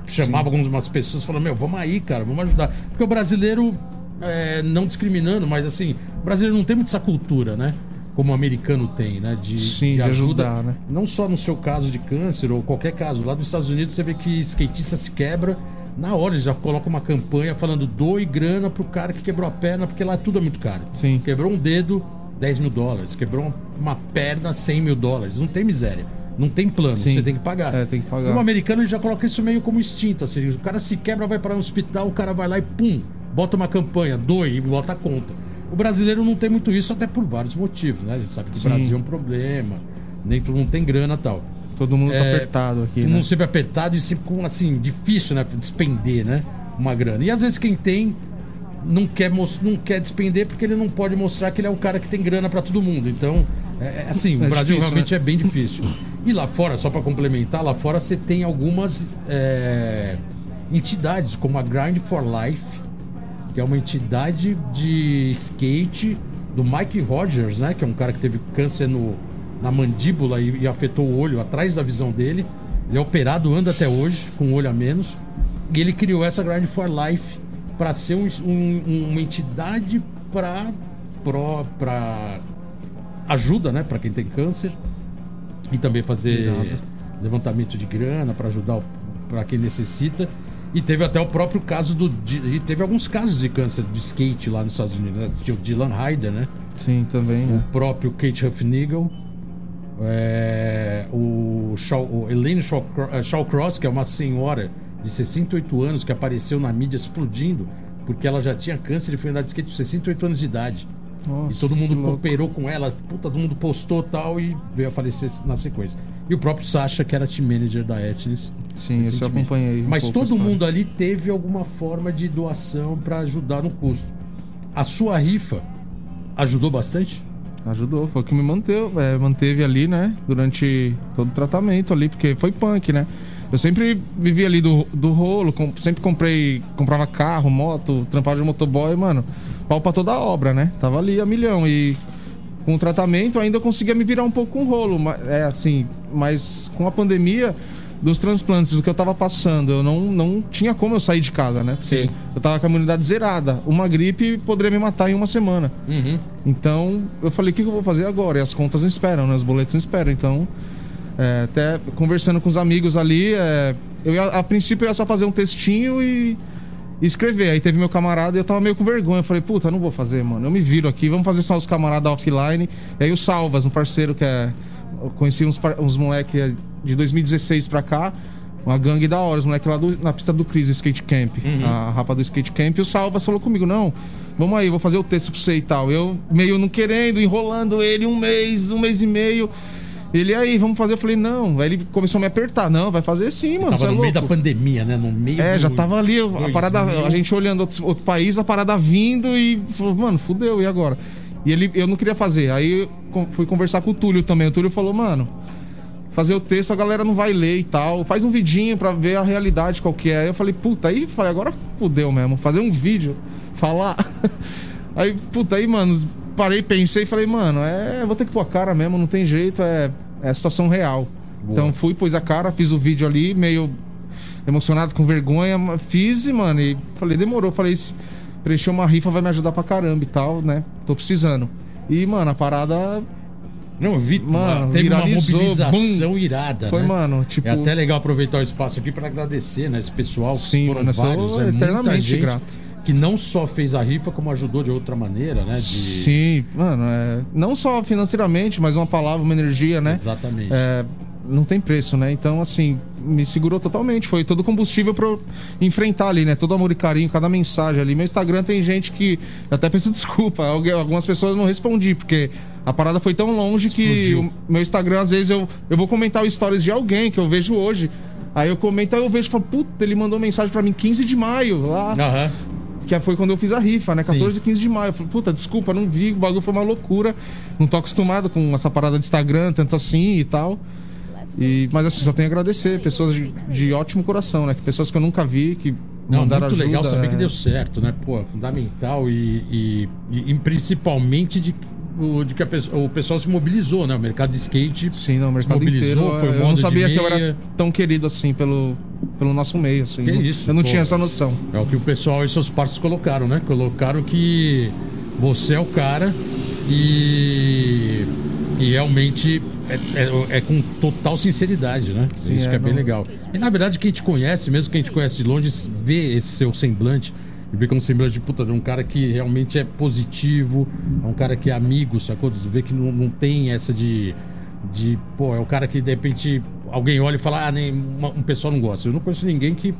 Chamava algumas pessoas falando, meu, vamos aí, cara, vamos ajudar. Porque o brasileiro, é, não discriminando, mas assim, o brasileiro não tem muito essa cultura, né? Como o americano tem, né? De, Sim, de ajudar, né? Não só no seu caso de câncer ou qualquer caso. Lá nos Estados Unidos você vê que skatista se quebra. Na hora eles já colocam uma campanha falando doe grana pro cara que quebrou a perna, porque lá tudo é muito caro. Sim. Quebrou um dedo, 10 mil dólares. Quebrou uma perna, 100 mil dólares. Não tem miséria. Não tem plano, Sim. você tem que pagar. É, tem que pagar. O americano ele já coloca isso meio como instinto. Assim, o cara se quebra, vai para um hospital, o cara vai lá e pum, bota uma campanha, doe e bota a conta. O brasileiro não tem muito isso, até por vários motivos, né? A gente sabe que Sim. o Brasil é um problema, nem todo mundo tem grana e tal. Todo mundo tá É, apertado aqui, Todo né? mundo sempre apertado e sempre com, assim, difícil, né? Despender, né? Uma grana. E às vezes quem tem não quer, não quer despender porque ele não pode mostrar que ele é o cara que tem grana pra todo mundo. Então, é, é assim, É o Brasil difícil, realmente né? é bem difícil. E lá fora, só pra complementar, lá fora você tem algumas é, entidades, como a Grind for Life, que é uma entidade de skate do Mike Rogers, né? Que é um cara que teve câncer no, na mandíbula e, e afetou o olho atrás da visão dele. Ele é operado, anda até hoje, com um olho a menos. E ele criou essa Grind for Life para ser um- um- uma entidade para para ajuda, né? Para quem tem câncer e também fazer levantamento de grana para ajudar para quem necessita. E teve até o próprio caso do. de- e teve alguns casos de câncer de skate lá nos Estados Unidos, né? Tinha o Dylan Ryder, né? Sim, também, O né? próprio Kate Huffnagel. é, o, Shaw, o Elaine Shawcro- eh, Shawcross, que é uma senhora de 68 anos que apareceu na mídia explodindo porque ela já tinha câncer e foi andar de skate com 68 anos de idade. Nossa, E todo mundo que louco. operou com ela, puta, todo mundo postou tal e veio a falecer na sequência. E o próprio Sasha, que era team manager da Etnis. Sim, eu só acompanhei. um Mas todo mundo ali teve alguma forma de doação pra ajudar no custo. A sua rifa ajudou bastante? Ajudou, foi o que me manteve, é, manteve ali, né? Durante todo o tratamento ali, porque foi punk, né? Eu sempre vivi ali do, do rolo, com- sempre comprei, comprava carro, moto, trampava de motoboy, mano. Pau pra toda a obra, né? Tava ali a milhão. E com o tratamento ainda conseguia me virar um pouco com o rolo. mas- É assim, mas com a pandemia dos transplantes, o que eu tava passando, eu não, não tinha como eu sair de casa, né? Porque Sim. eu tava com a imunidade zerada. Uma gripe poderia me matar em uma semana. Uhum. Então eu falei, o que que eu vou fazer agora? E as contas não esperam, né? Os boletos não esperam. Então, é, até conversando com os amigos ali, é, eu ia- a princípio eu ia só fazer um textinho e, e escrever. Aí teve meu camarada e eu tava meio com vergonha. Eu falei, puta, não vou fazer, mano. Eu me viro aqui, vamos fazer só os camaradas offline. E aí o Salvas, um parceiro que é. Eu conheci uns, uns moleques de 2016 pra cá. Uma gangue da hora, os moleques lá do- na pista do Cris, Skate Camp. A rapa do Skate Camp. E o Salvas falou comigo: não, vamos aí, vou fazer o texto pra você e tal. Eu meio não querendo, enrolando ele um mês, um mês e meio. Ele aí, vamos fazer. Eu falei: não. Aí ele começou a me apertar: não, vai fazer sim, mano. Tava você é no meio louco. da pandemia, né? No meio É, do- já tava ali, a 2000. parada, a gente olhando outro, outro país, a parada vindo e falou, mano, fudeu, e agora? E ele, eu não queria fazer. Aí fui conversar com o Túlio também. O Túlio falou, mano, fazer o texto a galera não vai ler e tal. Faz um vidinho pra ver a realidade qual que é. Aí eu falei, puta, aí falei, agora fudeu mesmo. Fazer um vídeo, falar. aí, puta, aí, mano, parei, pensei e falei, mano, é, vou ter que pôr a cara mesmo, não tem jeito, é, é a situação real. Então fui, pus a cara, fiz o vídeo ali, meio emocionado, com vergonha, fiz e, mano, e falei, demorou. Falei, se preencher uma rifa vai me ajudar pra caramba e tal, né? Tô precisando. E, mano, a parada Não, eu vi, Mano, teve uma mobilização bum. irada, foi, né? mano, tipo. É até legal aproveitar o espaço aqui para agradecer, né? Esse pessoal, que Sim, foram mano, vários, é muita eternamente gente. grato. Que não só fez a rifa, como ajudou de outra maneira, né? De... Sim, mano, é, não só financeiramente, mas uma palavra, uma energia, né? Exatamente. É, não tem preço, né? Então, assim, me segurou totalmente. Foi todo combustível eu enfrentar ali, né? Todo amor e carinho, cada mensagem ali. Meu Instagram tem gente que até peço desculpa. Algumas pessoas não respondi, porque a parada foi tão longe que Explodiu. o meu Instagram, às vezes, eu, eu vou comentar o stories de alguém que eu vejo hoje. Aí eu comento, aí eu vejo e falo, puta, ele mandou mensagem pra mim 15 de maio lá. Aham. Que foi quando eu fiz a rifa, né? Sim. 14 e 15 de maio. Eu falei, puta, desculpa, não vi, o bagulho foi uma loucura. Não tô acostumado com essa parada de Instagram, tanto assim e tal. E, mas assim, só tenho a agradecer. Pessoas de, de ótimo coração, né? Que Pessoas que eu nunca vi, que Não, mandaram muito ajuda. legal saber que é. deu certo, né? Pô, é fundamental e, e- e- principalmente de, o, de que a pessoa- o pessoal se mobilizou, né? O mercado de skate Sim, não, o mercado mobilizou, inteiro. foi eu moda não sabia que eu era tão querido assim pelo, pelo nosso meio, assim. Que Não- isso, eu não pô. tinha essa noção. É o que o pessoal e seus parceiros colocaram, né? Colocaram que você é o cara e, e realmente é, é- é com total sinceridade, né? Sim, Isso é, que é bem não- legal. E na verdade, quem te conhece, mesmo quem te conhece de longe, vê esse seu semblante. E vê como semblante de puta, de um cara que realmente é positivo, é um cara que é amigo, sacou? Você vê que não, não tem essa de. de pô, é o cara que de repente alguém olha e fala, ah, nem, uma- um pessoal não gosta. Eu não conheço ninguém que,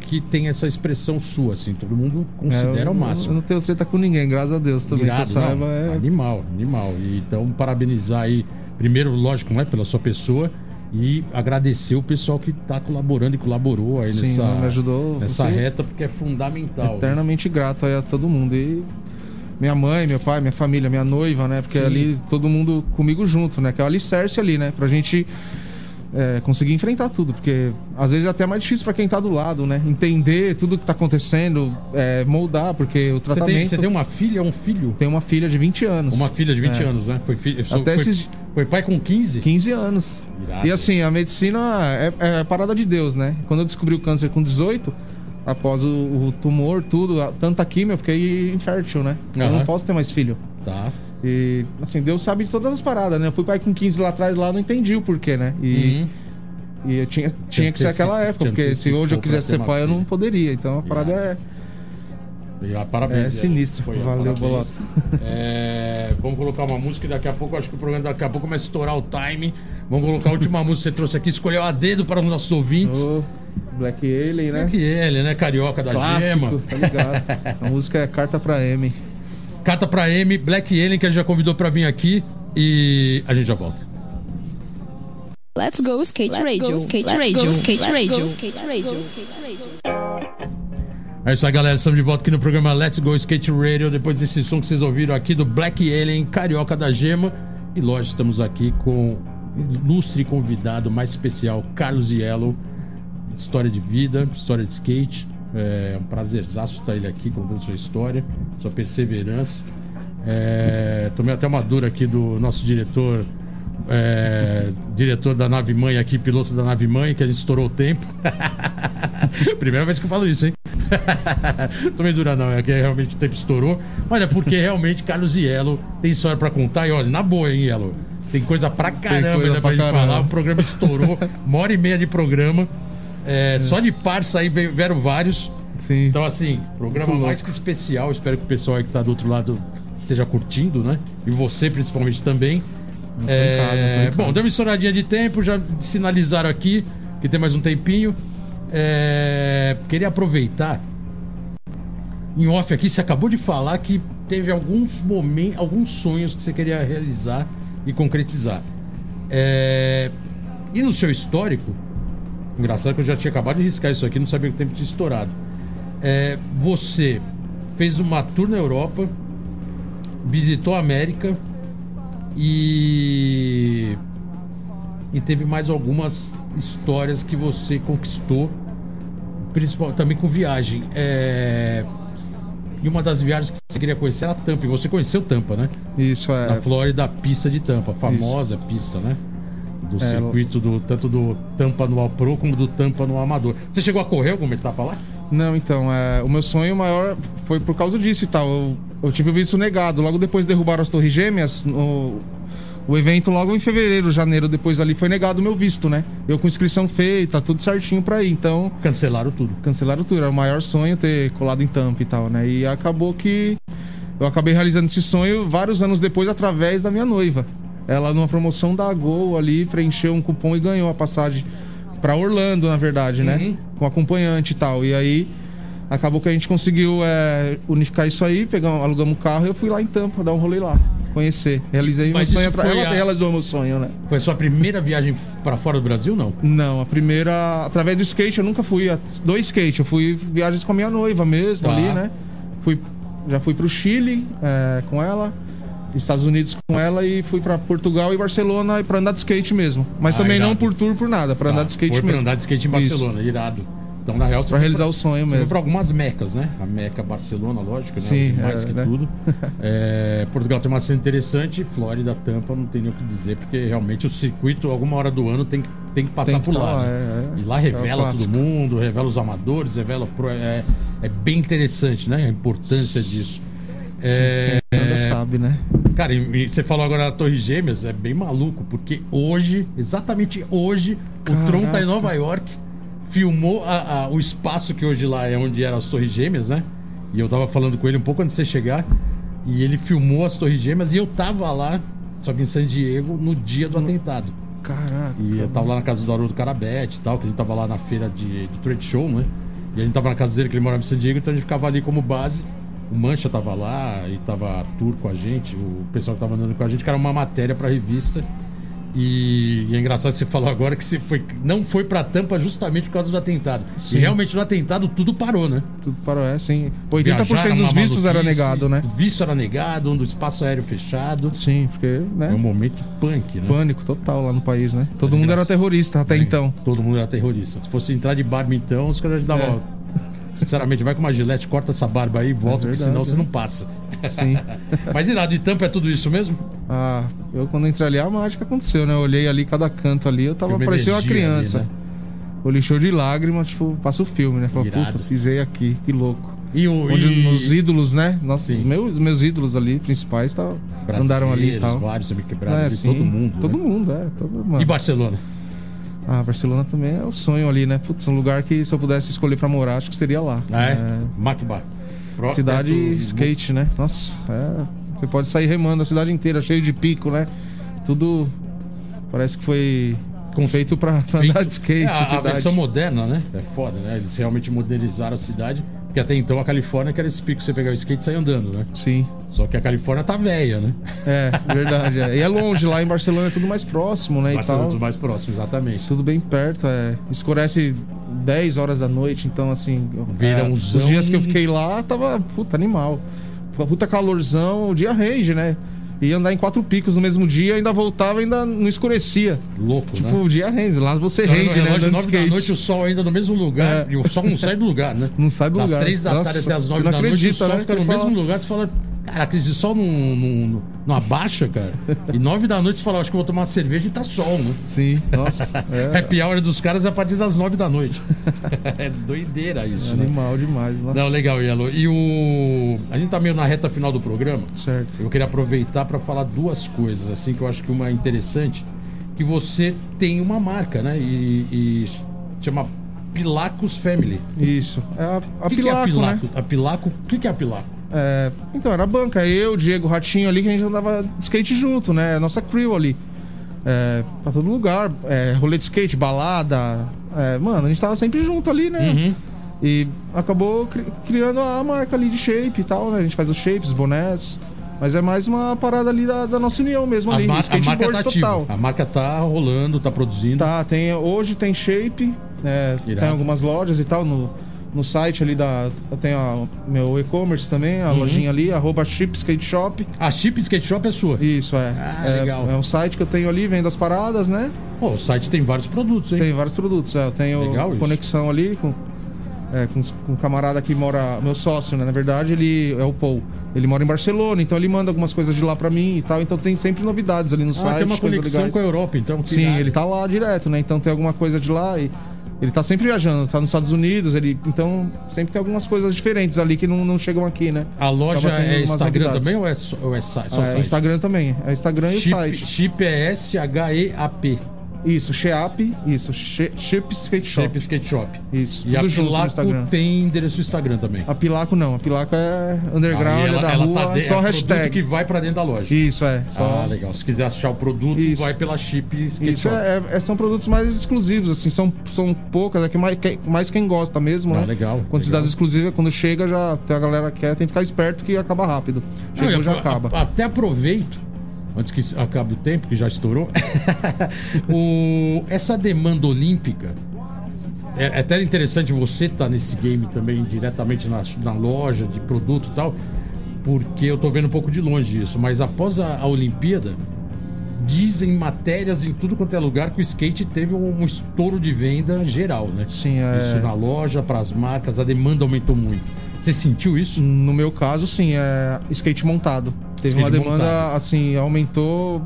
que tem essa expressão sua, assim. Todo mundo considera É, eu, o máximo. Eu não tenho treta com ninguém, graças a Deus também. Irado, que eu saiba, não, é- Animal, animal. E, então, parabenizar aí, primeiro, lógico, né, pela sua pessoa e agradecer o pessoal que está colaborando e colaborou aí Sim, nessa, me ajudou. nessa reta, porque é fundamental. eternamente grato aí a todo mundo. E minha mãe, meu pai, minha família, minha noiva, né? Porque Sim. ali todo mundo comigo junto, né? Que é o alicerce ali, né? Pra gente é, conseguir enfrentar tudo. Porque às vezes é até mais difícil pra quem tá do lado, né? Entender tudo que tá acontecendo, é, moldar, porque o Você tratamento. tem, você tem uma filha ou um filho? Tem uma filha de 20 anos. Uma filha de 20 É. anos, né? Foi, fi- Até foi, esses- foi pai com 15? 15 anos. Irado. E assim, a medicina é, é parada de Deus, né? Quando eu descobri o câncer com 18, após o, o tumor, tudo, a- tanta química, eu fiquei infértil, né? Eu Aham. não posso ter mais filho. Tá. E, assim, Deus sabe de todas as paradas, né? Eu fui pai com 15 lá atrás, lá, não entendi o porquê, né? E, Uhum. e eu tinha, tinha que ser aquela época, porque se hoje eu quisesse ser pai, eu não poderia. Então a parada é, E, ah, parabéns. é sinistra. Foi, Valeu. Boloto. É, vamos colocar uma música e daqui a pouco, acho que o programa daqui a pouco começa a estourar o time. Vamos colocar a última música que você trouxe aqui, escolheu a dedo para os nossos ouvintes. Ô, Black Alien, né? Que ele, né? Carioca da Clássico, Gema. tá ligado? A música é Carta pra M. Cata pra M, Black Alien, que a gente já convidou pra vir aqui. E a gente já volta. Let's go skate Let's radio. go skate Let's radio. go skate Let's radio. go skate radio. É isso aí, galera. Estamos de volta aqui no programa Let's Go Skate Radio. Depois desse som que vocês ouviram aqui do Black Alien, Carioca da Gema. E lógico, estamos aqui com ilustre convidado mais especial, Carlos Yellow. História de vida, história de skate. É um prazerzaço estar ele aqui contando sua história, sua perseverança. É, tomei até uma dura aqui do nosso diretor, é, diretor da nave mãe aqui, piloto da nave mãe, que a gente estourou o tempo. Primeira vez que eu falo isso, hein? Tomei dura não, é que realmente o tempo estourou. Olha, porque realmente Carlos Yellow tem história pra contar. E olha, na boa, hein, Yellow? Tem coisa pra caramba coisa ainda pra, pra gente caramba. falar. O programa estourou, uma hora e meia de programa. É, Só de parça aí vieram vários. Sim. Então, assim, programa Muito mais louco. que especial. Espero que o pessoal aí que tá do outro lado esteja curtindo, né? E você, principalmente, também. É, casa, bom, deu uma estouradinha de tempo, já sinalizaram aqui que tem mais um tempinho. É, queria aproveitar. Em off aqui, você acabou de falar que teve alguns momentos, alguns sonhos que você queria realizar e concretizar. É, e no seu histórico, engraçado que eu já tinha acabado de riscar isso aqui, não sabia que o tempo tinha estourado. É, você fez uma tour na Europa, visitou a América e e teve mais algumas histórias que você conquistou, principal também com viagem. É, e uma das viagens que você queria conhecer era Tampa. E você conheceu Tampa, né? Isso é. Na Flórida, a pista de Tampa, a famosa pista, né? Do É, circuito do tanto do Tampa no Pro como do Tampa no Amador. Você chegou a correr alguma etapa lá? Não, então, é, o meu sonho maior foi por causa disso e tal. Eu, eu tive visto negado. Logo depois derrubaram as Torres Gêmeas, no- O evento logo em fevereiro, janeiro, depois ali foi negado o meu visto, né? Eu com inscrição feita, tudo certinho pra ir. Então. Cancelaram tudo. Cancelaram tudo. Era o maior sonho ter colado em Tampa e tal, né? E acabou que eu acabei realizando esse sonho vários anos depois através da minha noiva. Ela, numa promoção da Gol ali, preencheu um cupom e ganhou a passagem pra Orlando, na verdade, né? Uhum. Com acompanhante e tal. E aí acabou que a gente conseguiu é, unificar isso aí, pegamos, alugamos o carro e eu fui lá em Tampa dar um rolê lá. Conhecer. Realizei Mas meu sonho. isso foi Ela a- realizou meu sonho, né? Foi a sua primeira viagem pra fora do Brasil, não? Não, a primeira. Através do skate eu nunca fui. Do skate, eu fui viagens com a minha noiva mesmo Tá. ali, né? Fui, já fui pro Chile é, com ela, Estados Unidos com ela e fui pra Portugal e Barcelona pra andar de skate mesmo. Mas Ah, também não irado. por tour, por nada, pra andar de skate Foi mesmo. pra andar de skate em Isso. Barcelona, irado. Então, na real, você Pra realizar o sonho Você foi mesmo. pra algumas mecas, né? A Meca Barcelona, lógico, né? Sim, mais é, que né? tudo. É, Portugal tem uma cena interessante, Flórida, Tampa, não tem nem o que dizer, porque realmente o circuito, alguma hora do ano, tem que, tem que passar Tem que por tá lá. lá, né? é, é. E lá É o revela todo mundo, revela os amadores, revela. pro- É, é bem interessante, né? A importância disso. Quem anda sabe, né? Cara, e, e você falou agora da Torre Gêmeas, é bem maluco, porque hoje, exatamente hoje, o Tron tá em Nova York, filmou a- a- o espaço que hoje lá é onde eram as Torres Gêmeas, né? E eu tava falando com ele um pouco antes de você chegar, e ele filmou as Torres Gêmeas e eu tava lá, só que em San Diego, no dia do atentado. Caraca. E eu tava lá na casa do Haroldo Carabete e tal, que a gente tava lá na feira de, de trade show, né? E a gente tava na casa dele, que ele morava em San Diego, então a gente ficava ali como base. O Mancha tava lá e tava a Tour com a gente, o pessoal que tava andando com a gente, que era uma matéria pra revista. E, é engraçado que você falou agora que você foi, não foi pra Tampa justamente por causa do atentado. Sim. E realmente no atentado tudo parou, né? Tudo parou, é, sim. 80% Viajaram dos vistos era negado, né? O visto era negado, um do espaço aéreo fechado. Sim, porque, né? É um momento punk, né? Pânico total lá no país, né? Todo É mundo era terrorista até então. Todo mundo era terrorista. Se fosse entrar de barba então, os caras já davam. Sinceramente, vai com uma gilete, corta essa barba aí e volta, porque É verdade, senão você é. não passa. Sim. Mas irado, de tampa é tudo isso mesmo? Ah, eu quando entrei ali, a mágica aconteceu, né? Eu olhei ali cada canto ali, eu tava parecendo uma energia ali, criança. né? Olhei show de lágrimas, tipo, passa o filme, né? Irado. puta, pisei aqui, que louco. E o. Onde e... os ídolos, né? Nossa, meus, meus ídolos ali, principais, tá, andaram ali e tal. vários semi-quebrados É, ali, sim, todo mundo. Todo né? mundo, é. Todo, mano. E Barcelona? Ah, Barcelona também é o sonho ali, né? Putz, um lugar que se eu pudesse escolher pra morar, acho que seria lá. Ah, é? Macbar. Cidade perto de skate, né? Nossa, é, você pode sair remando a cidade inteira, cheio de pico, né? Tudo parece que foi feito Feito- andar de skate. É, a, a cidade. versão moderna, né? É foda, né? Eles realmente modernizaram a cidade. Porque até então a Califórnia, que era esse pico que você pegar o skate e sair andando, né? Sim. Só que a Califórnia tá velha, né? É, verdade. é. E é longe, lá em Barcelona é tudo mais próximo, né? Barcelona é tudo mais próximo, exatamente. Tudo bem perto, é. Escurece 10 horas da noite, então assim. Verãozão. é, os dias que eu fiquei lá, tava puta animal. Puta calorzão, o dia rende, né? Ia andar em quatro picos no mesmo dia, ainda voltava ainda não escurecia. Louco, Tipo, né? o dia rende, lá você no rende, né? relógio, Andando de 9 da noite, o sol ainda no mesmo lugar. É. E o sol não sai do lugar, né? Não sai do das lugar. três da Nossa, tarde até as você 9 não da noite, o acredita, sol né? fica no fala- mesmo lugar. Você fala, caraca, esse sol não, não, não abaixa, cara. E 9 da noite você fala, acho que eu vou tomar uma cerveja e tá sol, né? Sim, nossa. É, Happy hour dos caras é a partir das 9 da noite. é doideira isso, né? animal demais. Nossa. Não, legal, Yellow. E o. A gente tá meio na reta final do programa. Certo. Eu queria aproveitar para falar duas coisas, assim, que eu acho que uma é interessante, que você tem uma marca, né? E, e chama Pilacos Family. Isso. É a, a O que, que é a Pilaco, né? Pilaco? A Pilaco, o que, que é a Pilaco? É, então, era a banca. Eu, Diego, Ratinho ali, que a gente andava de skate junto, né? Nossa crew ali. É, pra todo lugar. É, rolê de skate, balada. É, mano, a gente tava sempre junto ali, né? Uhum. E acabou cri- criando a marca ali de shape e tal, né? A gente faz os shapes, bonés. Mas é mais uma parada ali da, da nossa união mesmo A, ali. mar- a marca tá total. ativa. A marca tá rolando, tá produzindo. Tá, tem, hoje tem shape, Irado. tem algumas lojas e tal. No, no site ali da. Tem a, meu e-commerce também, a Uhum. lojinha ali, arroba Chip Skate Shop. A Chip Skate Shop é sua. Isso, é. Ah, é, legal. É um site que eu tenho ali, vendo as paradas, né? Pô, o site tem vários produtos, hein? Tem vários produtos. É, eu tenho Legal isso. conexão ali com, é, com, com um camarada que mora. Meu sócio, né? Na verdade, ele é o Paul. Ele mora em Barcelona, então ele manda algumas coisas de lá pra mim e tal. Então tem sempre novidades ali no Ah, site. tem uma conexão legais. com a Europa, então. Sim, ele tá lá direto, né? Então tem alguma coisa de lá e ele tá sempre viajando, tá nos Estados Unidos, ele então sempre tem algumas coisas diferentes ali que não, não chegam aqui, né? A loja é Instagram novidades. também ou é só, ou é sa- só É, site? Instagram também, é Instagram e o site. chip é S-H-E-A-P. Isso, Sheap, isso, She- Chip Skate Shop. Chip Skate Shop. Isso, E a tudo junto no Pilaco Instagram. tem endereço do Instagram também. A Pilaco não, a Pilaco é underground, Aí é da rua, de- só é produto hashtag. que vai pra dentro da loja. Isso, é. Só... Ah, legal. Se quiser achar o produto, Isso. vai pela Chip Skate Isso Shop. é, é- são produtos mais exclusivos, assim, são, são poucas, é que mais, que- mais quem gosta mesmo, Ah, né? legal, Quantidades legal. exclusivas, quando chega, já tem a galera que quer, tem que ficar esperto que acaba rápido. Não, Chegou, e já a- acaba. a- Até aproveito, antes que acabe o tempo, que já estourou, o- essa demanda olímpica. É, é até interessante você estar nesse game também, diretamente na, na loja de produto e tal, porque eu tô vendo um pouco de longe isso. Mas após a, a Olimpíada, dizem matérias em tudo quanto é lugar que o skate teve um, um estouro de venda geral, né? Sim, é. Isso na loja, para as marcas, a demanda aumentou muito. Você sentiu isso? No meu caso, sim, é skate montado. Teve uma demanda, montado. assim, aumentou,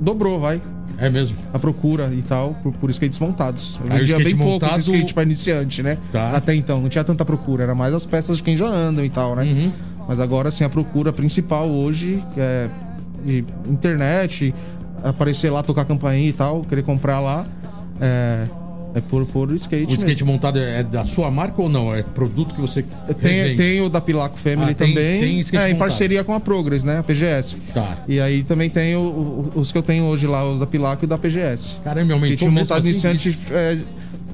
dobrou, vai. É mesmo? A procura e tal, por, por skates montados. Eu Aí o vendia bem pouco montado- esse skate pra iniciante, né? Tá. Até então, não tinha tanta procura, era mais as peças de quem já andam e tal, né? Uhum. Mas agora, assim, a procura principal hoje é internet, aparecer lá, tocar campainha e tal, querer comprar lá, é, é por, por skate O skate mesmo. montado é da sua marca ou não? É produto que você Tem, revende? tem o da Pilaco Family Ah, tem- também, tem skate é, em montado. parceria com a Progress, né? A PGS. Tá. E aí também tem o- o- os que eu tenho hoje lá, os da Pilaco e da PGS. Caramba, aumentou Skate montado assim? iniciante é,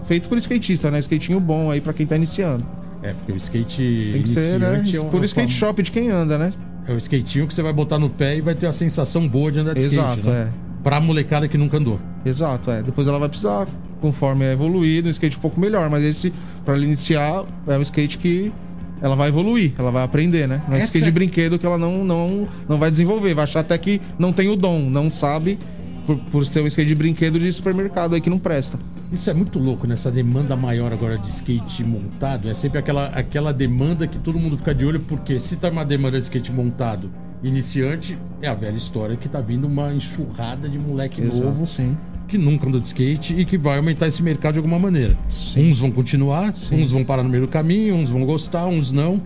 feito por skatista, né? Skatinho bom aí pra quem tá iniciando. É, porque o skate Tem que ser, né? é um- Por um skate shop de quem anda, né? É o skatinho que você vai botar no pé e vai ter a sensação boa de andar de Exato, skate, né? é. Pra molecada que nunca andou. Exato, é. Depois ela vai precisar, conforme é evoluído, um skate um pouco melhor. Mas esse, pra ela iniciar, é um skate que ela vai evoluir, ela vai aprender, né? Não é Essa- skate de brinquedo que ela não, não, não vai desenvolver. Vai achar até que não tem o dom, não sabe, por, por ser um skate de brinquedo de supermercado aí que não presta. Isso é muito louco nessa demanda maior agora de skate montado. É sempre aquela, aquela demanda que todo mundo fica de olho, porque se tá uma demanda de skate montado iniciante, é a velha história que tá vindo uma enxurrada de moleque novo sim. Que nunca andou de skate e que vai aumentar esse mercado de alguma maneira. Uns vão continuar, uns vão parar no meio do caminho, uns vão gostar, uns não.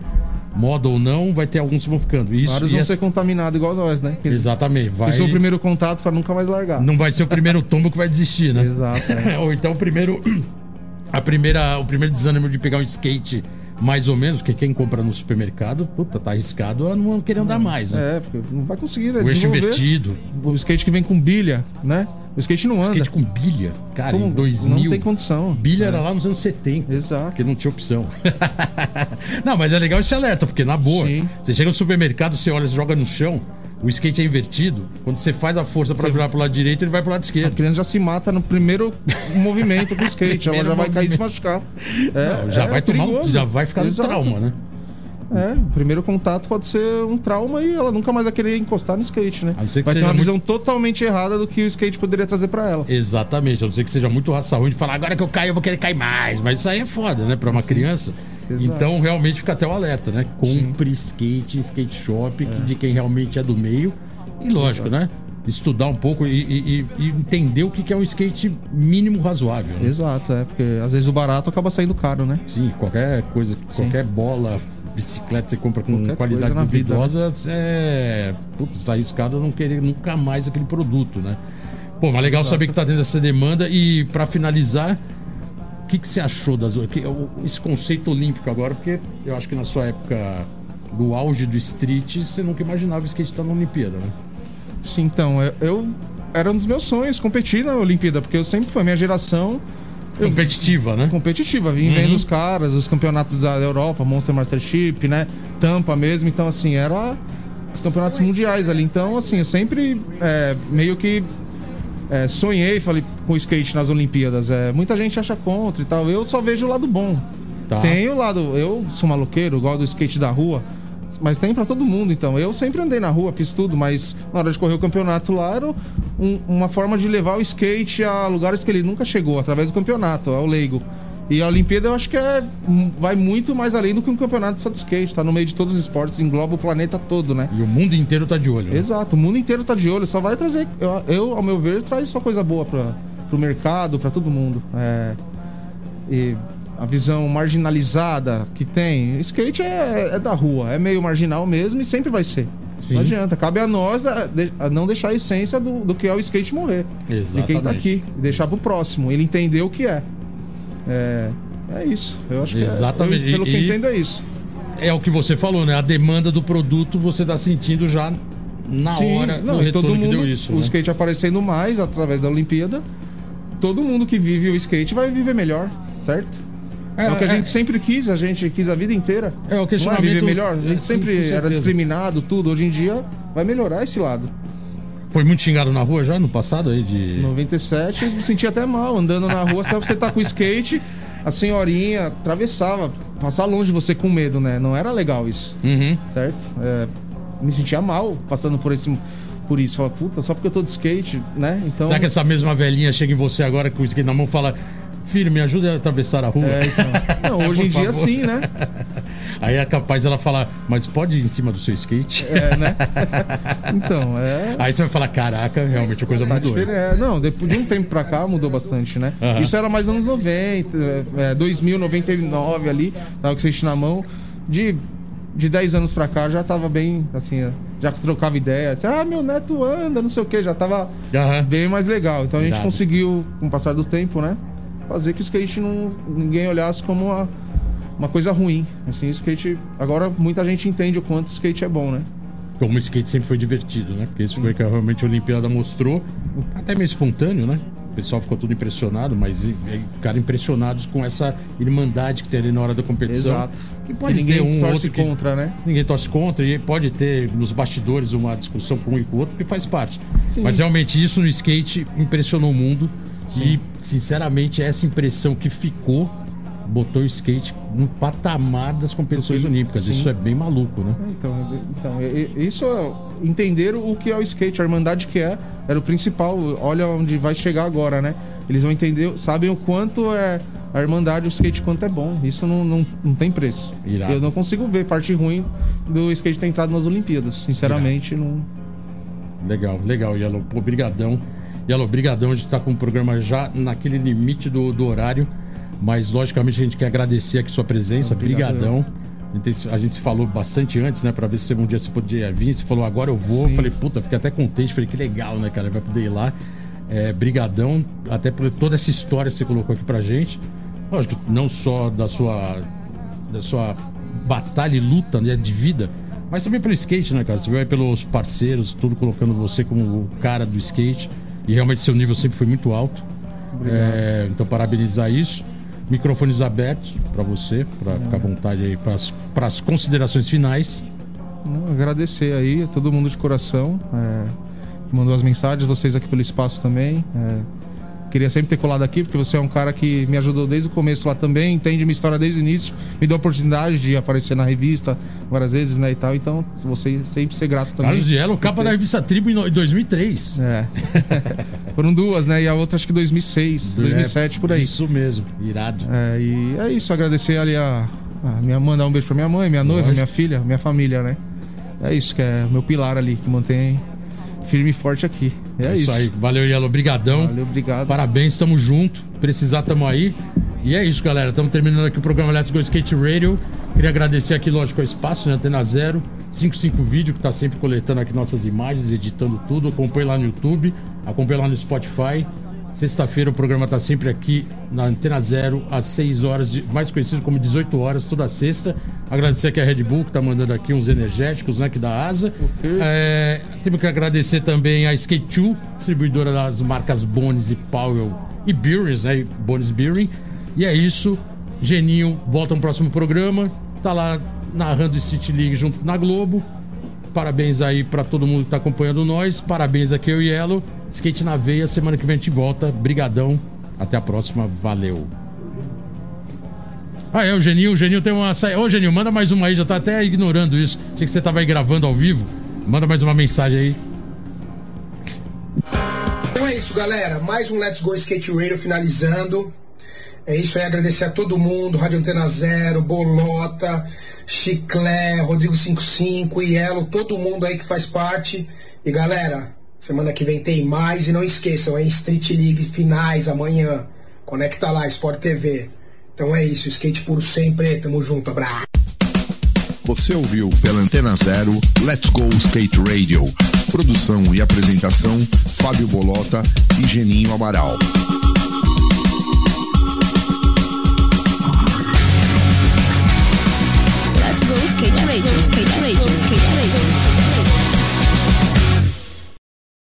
Moda ou não, vai ter alguns que vão ficando. Isso, Vários vão essa- ser contaminados igual nós, né? Que Exatamente. Vai... são o primeiro contato pra nunca mais largar. Não vai ser o primeiro tombo que vai desistir, né? Exato, é. Ou então o primeiro. A primeira, o primeiro desânimo de pegar um skate, mais ou menos, porque quem compra no supermercado, puta, tá arriscado a não querer andar mais, né? É, porque não vai conseguir, né? o eixo invertido. O skate que vem com bilha, né? O skate não anda. Skate com bilha. Cara, Como? em 2000. Não tem condição. Bilha É. era lá nos anos 70. Exato. Porque não tinha opção. não, mas é legal esse alerta, porque na boa, Sim. você chega no supermercado, você olha, você joga no chão, o skate é invertido. Quando você faz a força pra virar pro lado direito, ele vai pro lado A esquerdo. criança já se mata no primeiro movimento com o skate. Ela já vai cair e se machucar. É, Não, já é vai tomar, já vai ficar no Exato. trauma, né? É, o primeiro contato pode ser um trauma e ela nunca mais vai querer encostar no skate, né? A não ser que Vai ter uma muito- visão totalmente errada do que o skate poderia trazer pra ela. Exatamente, a não ser que seja muito raça ruim de falar agora que eu caio eu vou querer cair mais. Mas isso aí é foda, né, pra uma criança. Exato. Então realmente fica até o alerta, né? Compre skate, skate shop que de quem realmente é do meio. E lógico, né? Estudar um pouco e, e- e- entender o que é um skate mínimo razoável. Né? Exato, é, porque às vezes o barato acaba saindo caro, né? Sim, qualquer coisa, qualquer bola, bicicleta que você compra com Qualquer qualidade vida, né? duvidosa, é. Putz, está arriscado não querer nunca mais aquele produto, né? Pô, mas legal saber que tá tendo essa demanda. E pra finalizar, que, que você achou das esse conceito olímpico agora? Porque eu acho que na sua época do auge do street, você nunca imaginava o skate estar na Olimpíada, né? Sim, então, eu, eu- era um dos meus sonhos competir na Olimpíada, porque eu sempre foi minha geração Competitiva, né? competitiva. Vim Uhum. vendo os caras, os campeonatos da Europa, Monster Mastership, né? Tampa mesmo. Então, assim, era os campeonatos mundiais ali. Então, assim, eu sempre é, meio que é, sonhei, falei, com o skate nas Olimpíadas. É, muita gente acha contra e tal. Eu só vejo o lado bom. Tá. Tem o lado. Eu sou maloqueiro, gosto do skate da rua. Mas tem pra todo mundo, então. Eu sempre andei na rua, fiz tudo, mas na hora de correr o campeonato lá era um- uma forma de levar o skate a lugares que ele nunca chegou, através do campeonato, ao leigo. E a Olimpíada eu acho que é, vai muito mais além do que um campeonato só de skate, tá no meio de todos os esportes, engloba o planeta todo, né? E o mundo inteiro tá de olho. né? Exato, o mundo inteiro tá de olho, só vai trazer, eu, eu, ao meu ver, traz só coisa boa pra, pro mercado, pra todo mundo. É, e a visão marginalizada que tem. Skate é, é da rua, é meio marginal mesmo e sempre vai ser. Sim. Não adianta. Cabe a nós a, de- a não deixar a essência do, do que é o skate morrer. De quem tá Exatamente. aqui. E deixar pro próximo. Ele entender o que é. É, é isso. Eu acho que é- Exatamente. eu- pelo que eu E- entendo é isso. É o que você falou, né? A demanda do produto você tá sentindo já na hora não, do e todo retorno que mundo, deu isso. o né? skate aparecendo mais através da Olimpíada. Todo mundo que vive o skate vai viver melhor, certo? É, o que a é. gente sempre quis, a gente quis a vida inteira. É, o Não é questionamento- viver melhor? A é, gente sim, sempre era discriminado, tudo. Hoje em dia vai melhorar esse lado. Foi muito xingado na rua já no passado aí de. 97, eu me sentia até mal andando na rua, só você tá com o skate, a senhorinha atravessava, passar longe de você com medo, né? Não era legal isso, Uhum. certo? É, me sentia mal passando por esse por isso. Fala, puta, só porque eu tô de skate, né? Então. Será que essa mesma velhinha chega em você agora com o skate na mão e fala: Filho, me ajuda a atravessar a rua? É, então. Não, hoje em dia favor. sim, né? Aí é capaz ela falar, mas pode ir em cima do seu skate? É, né? Então, é. Aí você vai falar, caraca, realmente a coisa Tá mudou. É, não, depois de um tempo pra cá mudou bastante, né? Isso era mais anos 90, é, 2000, 99 ali, tava com o skate na mão. De, de 10 anos pra cá já tava bem, assim, é, já trocava ideia. Ah, meu neto anda, não sei o que, já tava bem mais legal. Então a gente Irado. conseguiu, com o passar do tempo, né? Fazer que o skate não, ninguém olhasse como uma, uma coisa ruim. Assim, o skate. Agora muita gente entende o quanto o skate é bom, né? Como o skate sempre foi divertido, né? Porque isso foi o que realmente a Olimpíada mostrou. Até meio espontâneo, né? O pessoal ficou tudo impressionado, mas ficaram impressionados com essa irmandade que tem ali na hora da competição. Exato. Que pode E ninguém ter um torce outro que contra, né? ninguém torce contra e pode ter nos bastidores uma discussão com um e com o outro, porque faz parte. Sim. Mas realmente isso no skate impressionou o mundo e, sinceramente, essa impressão que ficou botou o skate no patamar das competições olímpicas. Sim. Isso é bem maluco, né? Então, então e- e- isso é entender o que é o skate, a irmandade que é, era o principal. Olha onde vai chegar agora, né? Eles vão entender, sabem o quanto é a irmandade, o skate, quanto é bom. Isso não, não, não tem preço. Irado. Eu não consigo ver parte ruim do skate ter entrado nas Olimpíadas. Sinceramente, não. Legal, legal, Yellow. Pô, brigadão. Yellow, brigadão. A gente tá com o programa já naquele limite do, do horário. Mas, logicamente, a gente quer agradecer aqui sua presença. Obrigado. Brigadão. A gente, a gente se falou bastante antes, né? Pra ver se um dia você podia vir. Você falou, agora eu vou. Sim. Falei, puta, fiquei até contente. Falei, que legal, né, cara? Vai poder ir lá. É, brigadão. Até por toda essa história que você colocou aqui pra gente. Lógico, não só da sua, da sua batalha e luta né, de vida, mas também pelo skate, né, cara? Você vai pelos parceiros, tudo colocando você como o cara do skate. E realmente seu nível sempre foi muito alto. É, então, parabenizar isso. Microfones abertos pra você, pra ficar à vontade aí para as considerações finais. Agradecer aí a todo mundo de coração. é, mandou as mensagens, vocês aqui pelo espaço também. é, queria sempre ter colado aqui, porque você é um cara que me ajudou desde o começo lá também, entende minha história desde o início, me deu a oportunidade de aparecer na revista várias vezes, né, e tal. Então, você sempre ser grato também. Carlos Yellow, capa da revista Tribo em no- em 2003. É. Foram duas, né? E a outra acho que 2006, 2007, por aí. Isso mesmo, irado. É, e é isso, agradecer ali a, a minha mandar um beijo pra minha mãe, minha noiva, Lógico. minha filha, minha família, né? É isso que é o meu pilar ali, que mantém firme e forte aqui. É, isso. aí. Valeu, Yellow. Brigadão. Valeu, obrigado. Parabéns, tamo junto. Precisar, tamo aí. E é isso, galera. Estamos terminando aqui o programa Let's Go Skate Radio. Queria agradecer aqui, lógico, ao espaço, né? Antena Zero, 55 Vídeo, que tá sempre coletando aqui nossas imagens, editando tudo. Acompanhe lá no YouTube, acompanhe lá no Spotify. Sexta-feira o programa tá sempre aqui na Antena Zero, às 6 horas, de- mais conhecido como 18 horas, toda sexta. Agradecer aqui a Red Bull, que tá mandando aqui uns energéticos, né? Que dá asa. É, temos que agradecer também a Skate 2, distribuidora das marcas Bones e Powell e Beerings, né? e Bones Beering. E é isso. Geninho volta no próximo programa. Tá lá narrando Street League junto na Globo. Parabéns aí pra todo mundo que tá acompanhando nós. Parabéns aqui eu e Yellow. Skate na veia. Semana que vem a gente volta. Brigadão. Até a próxima. Valeu. Ah, é o Geninho. O Geninho tem uma. sa- Ô, Geninho, manda mais uma aí. Já tá até ignorando isso. Achei que você tava aí gravando ao vivo. Manda mais uma mensagem aí. Então é isso, galera. Mais um Let's Go Skate Radio finalizando. É isso aí, agradecer a todo mundo, Rádio Antena Zero, Bolota, Chiclé, Rodrigo 55, Ielo, todo mundo aí que faz parte. E galera, semana que vem tem mais e não esqueçam, é Street League finais amanhã. Conecta lá, Sport TV. Então é isso, skate por sempre, tamo junto, abraço. Você ouviu pela Antena Zero Let's Go Skate Radio. Produção e apresentação: Fábio Bolota e Geninho Amaral. Let's go skate radio, skate radio, skate radio, skate radio.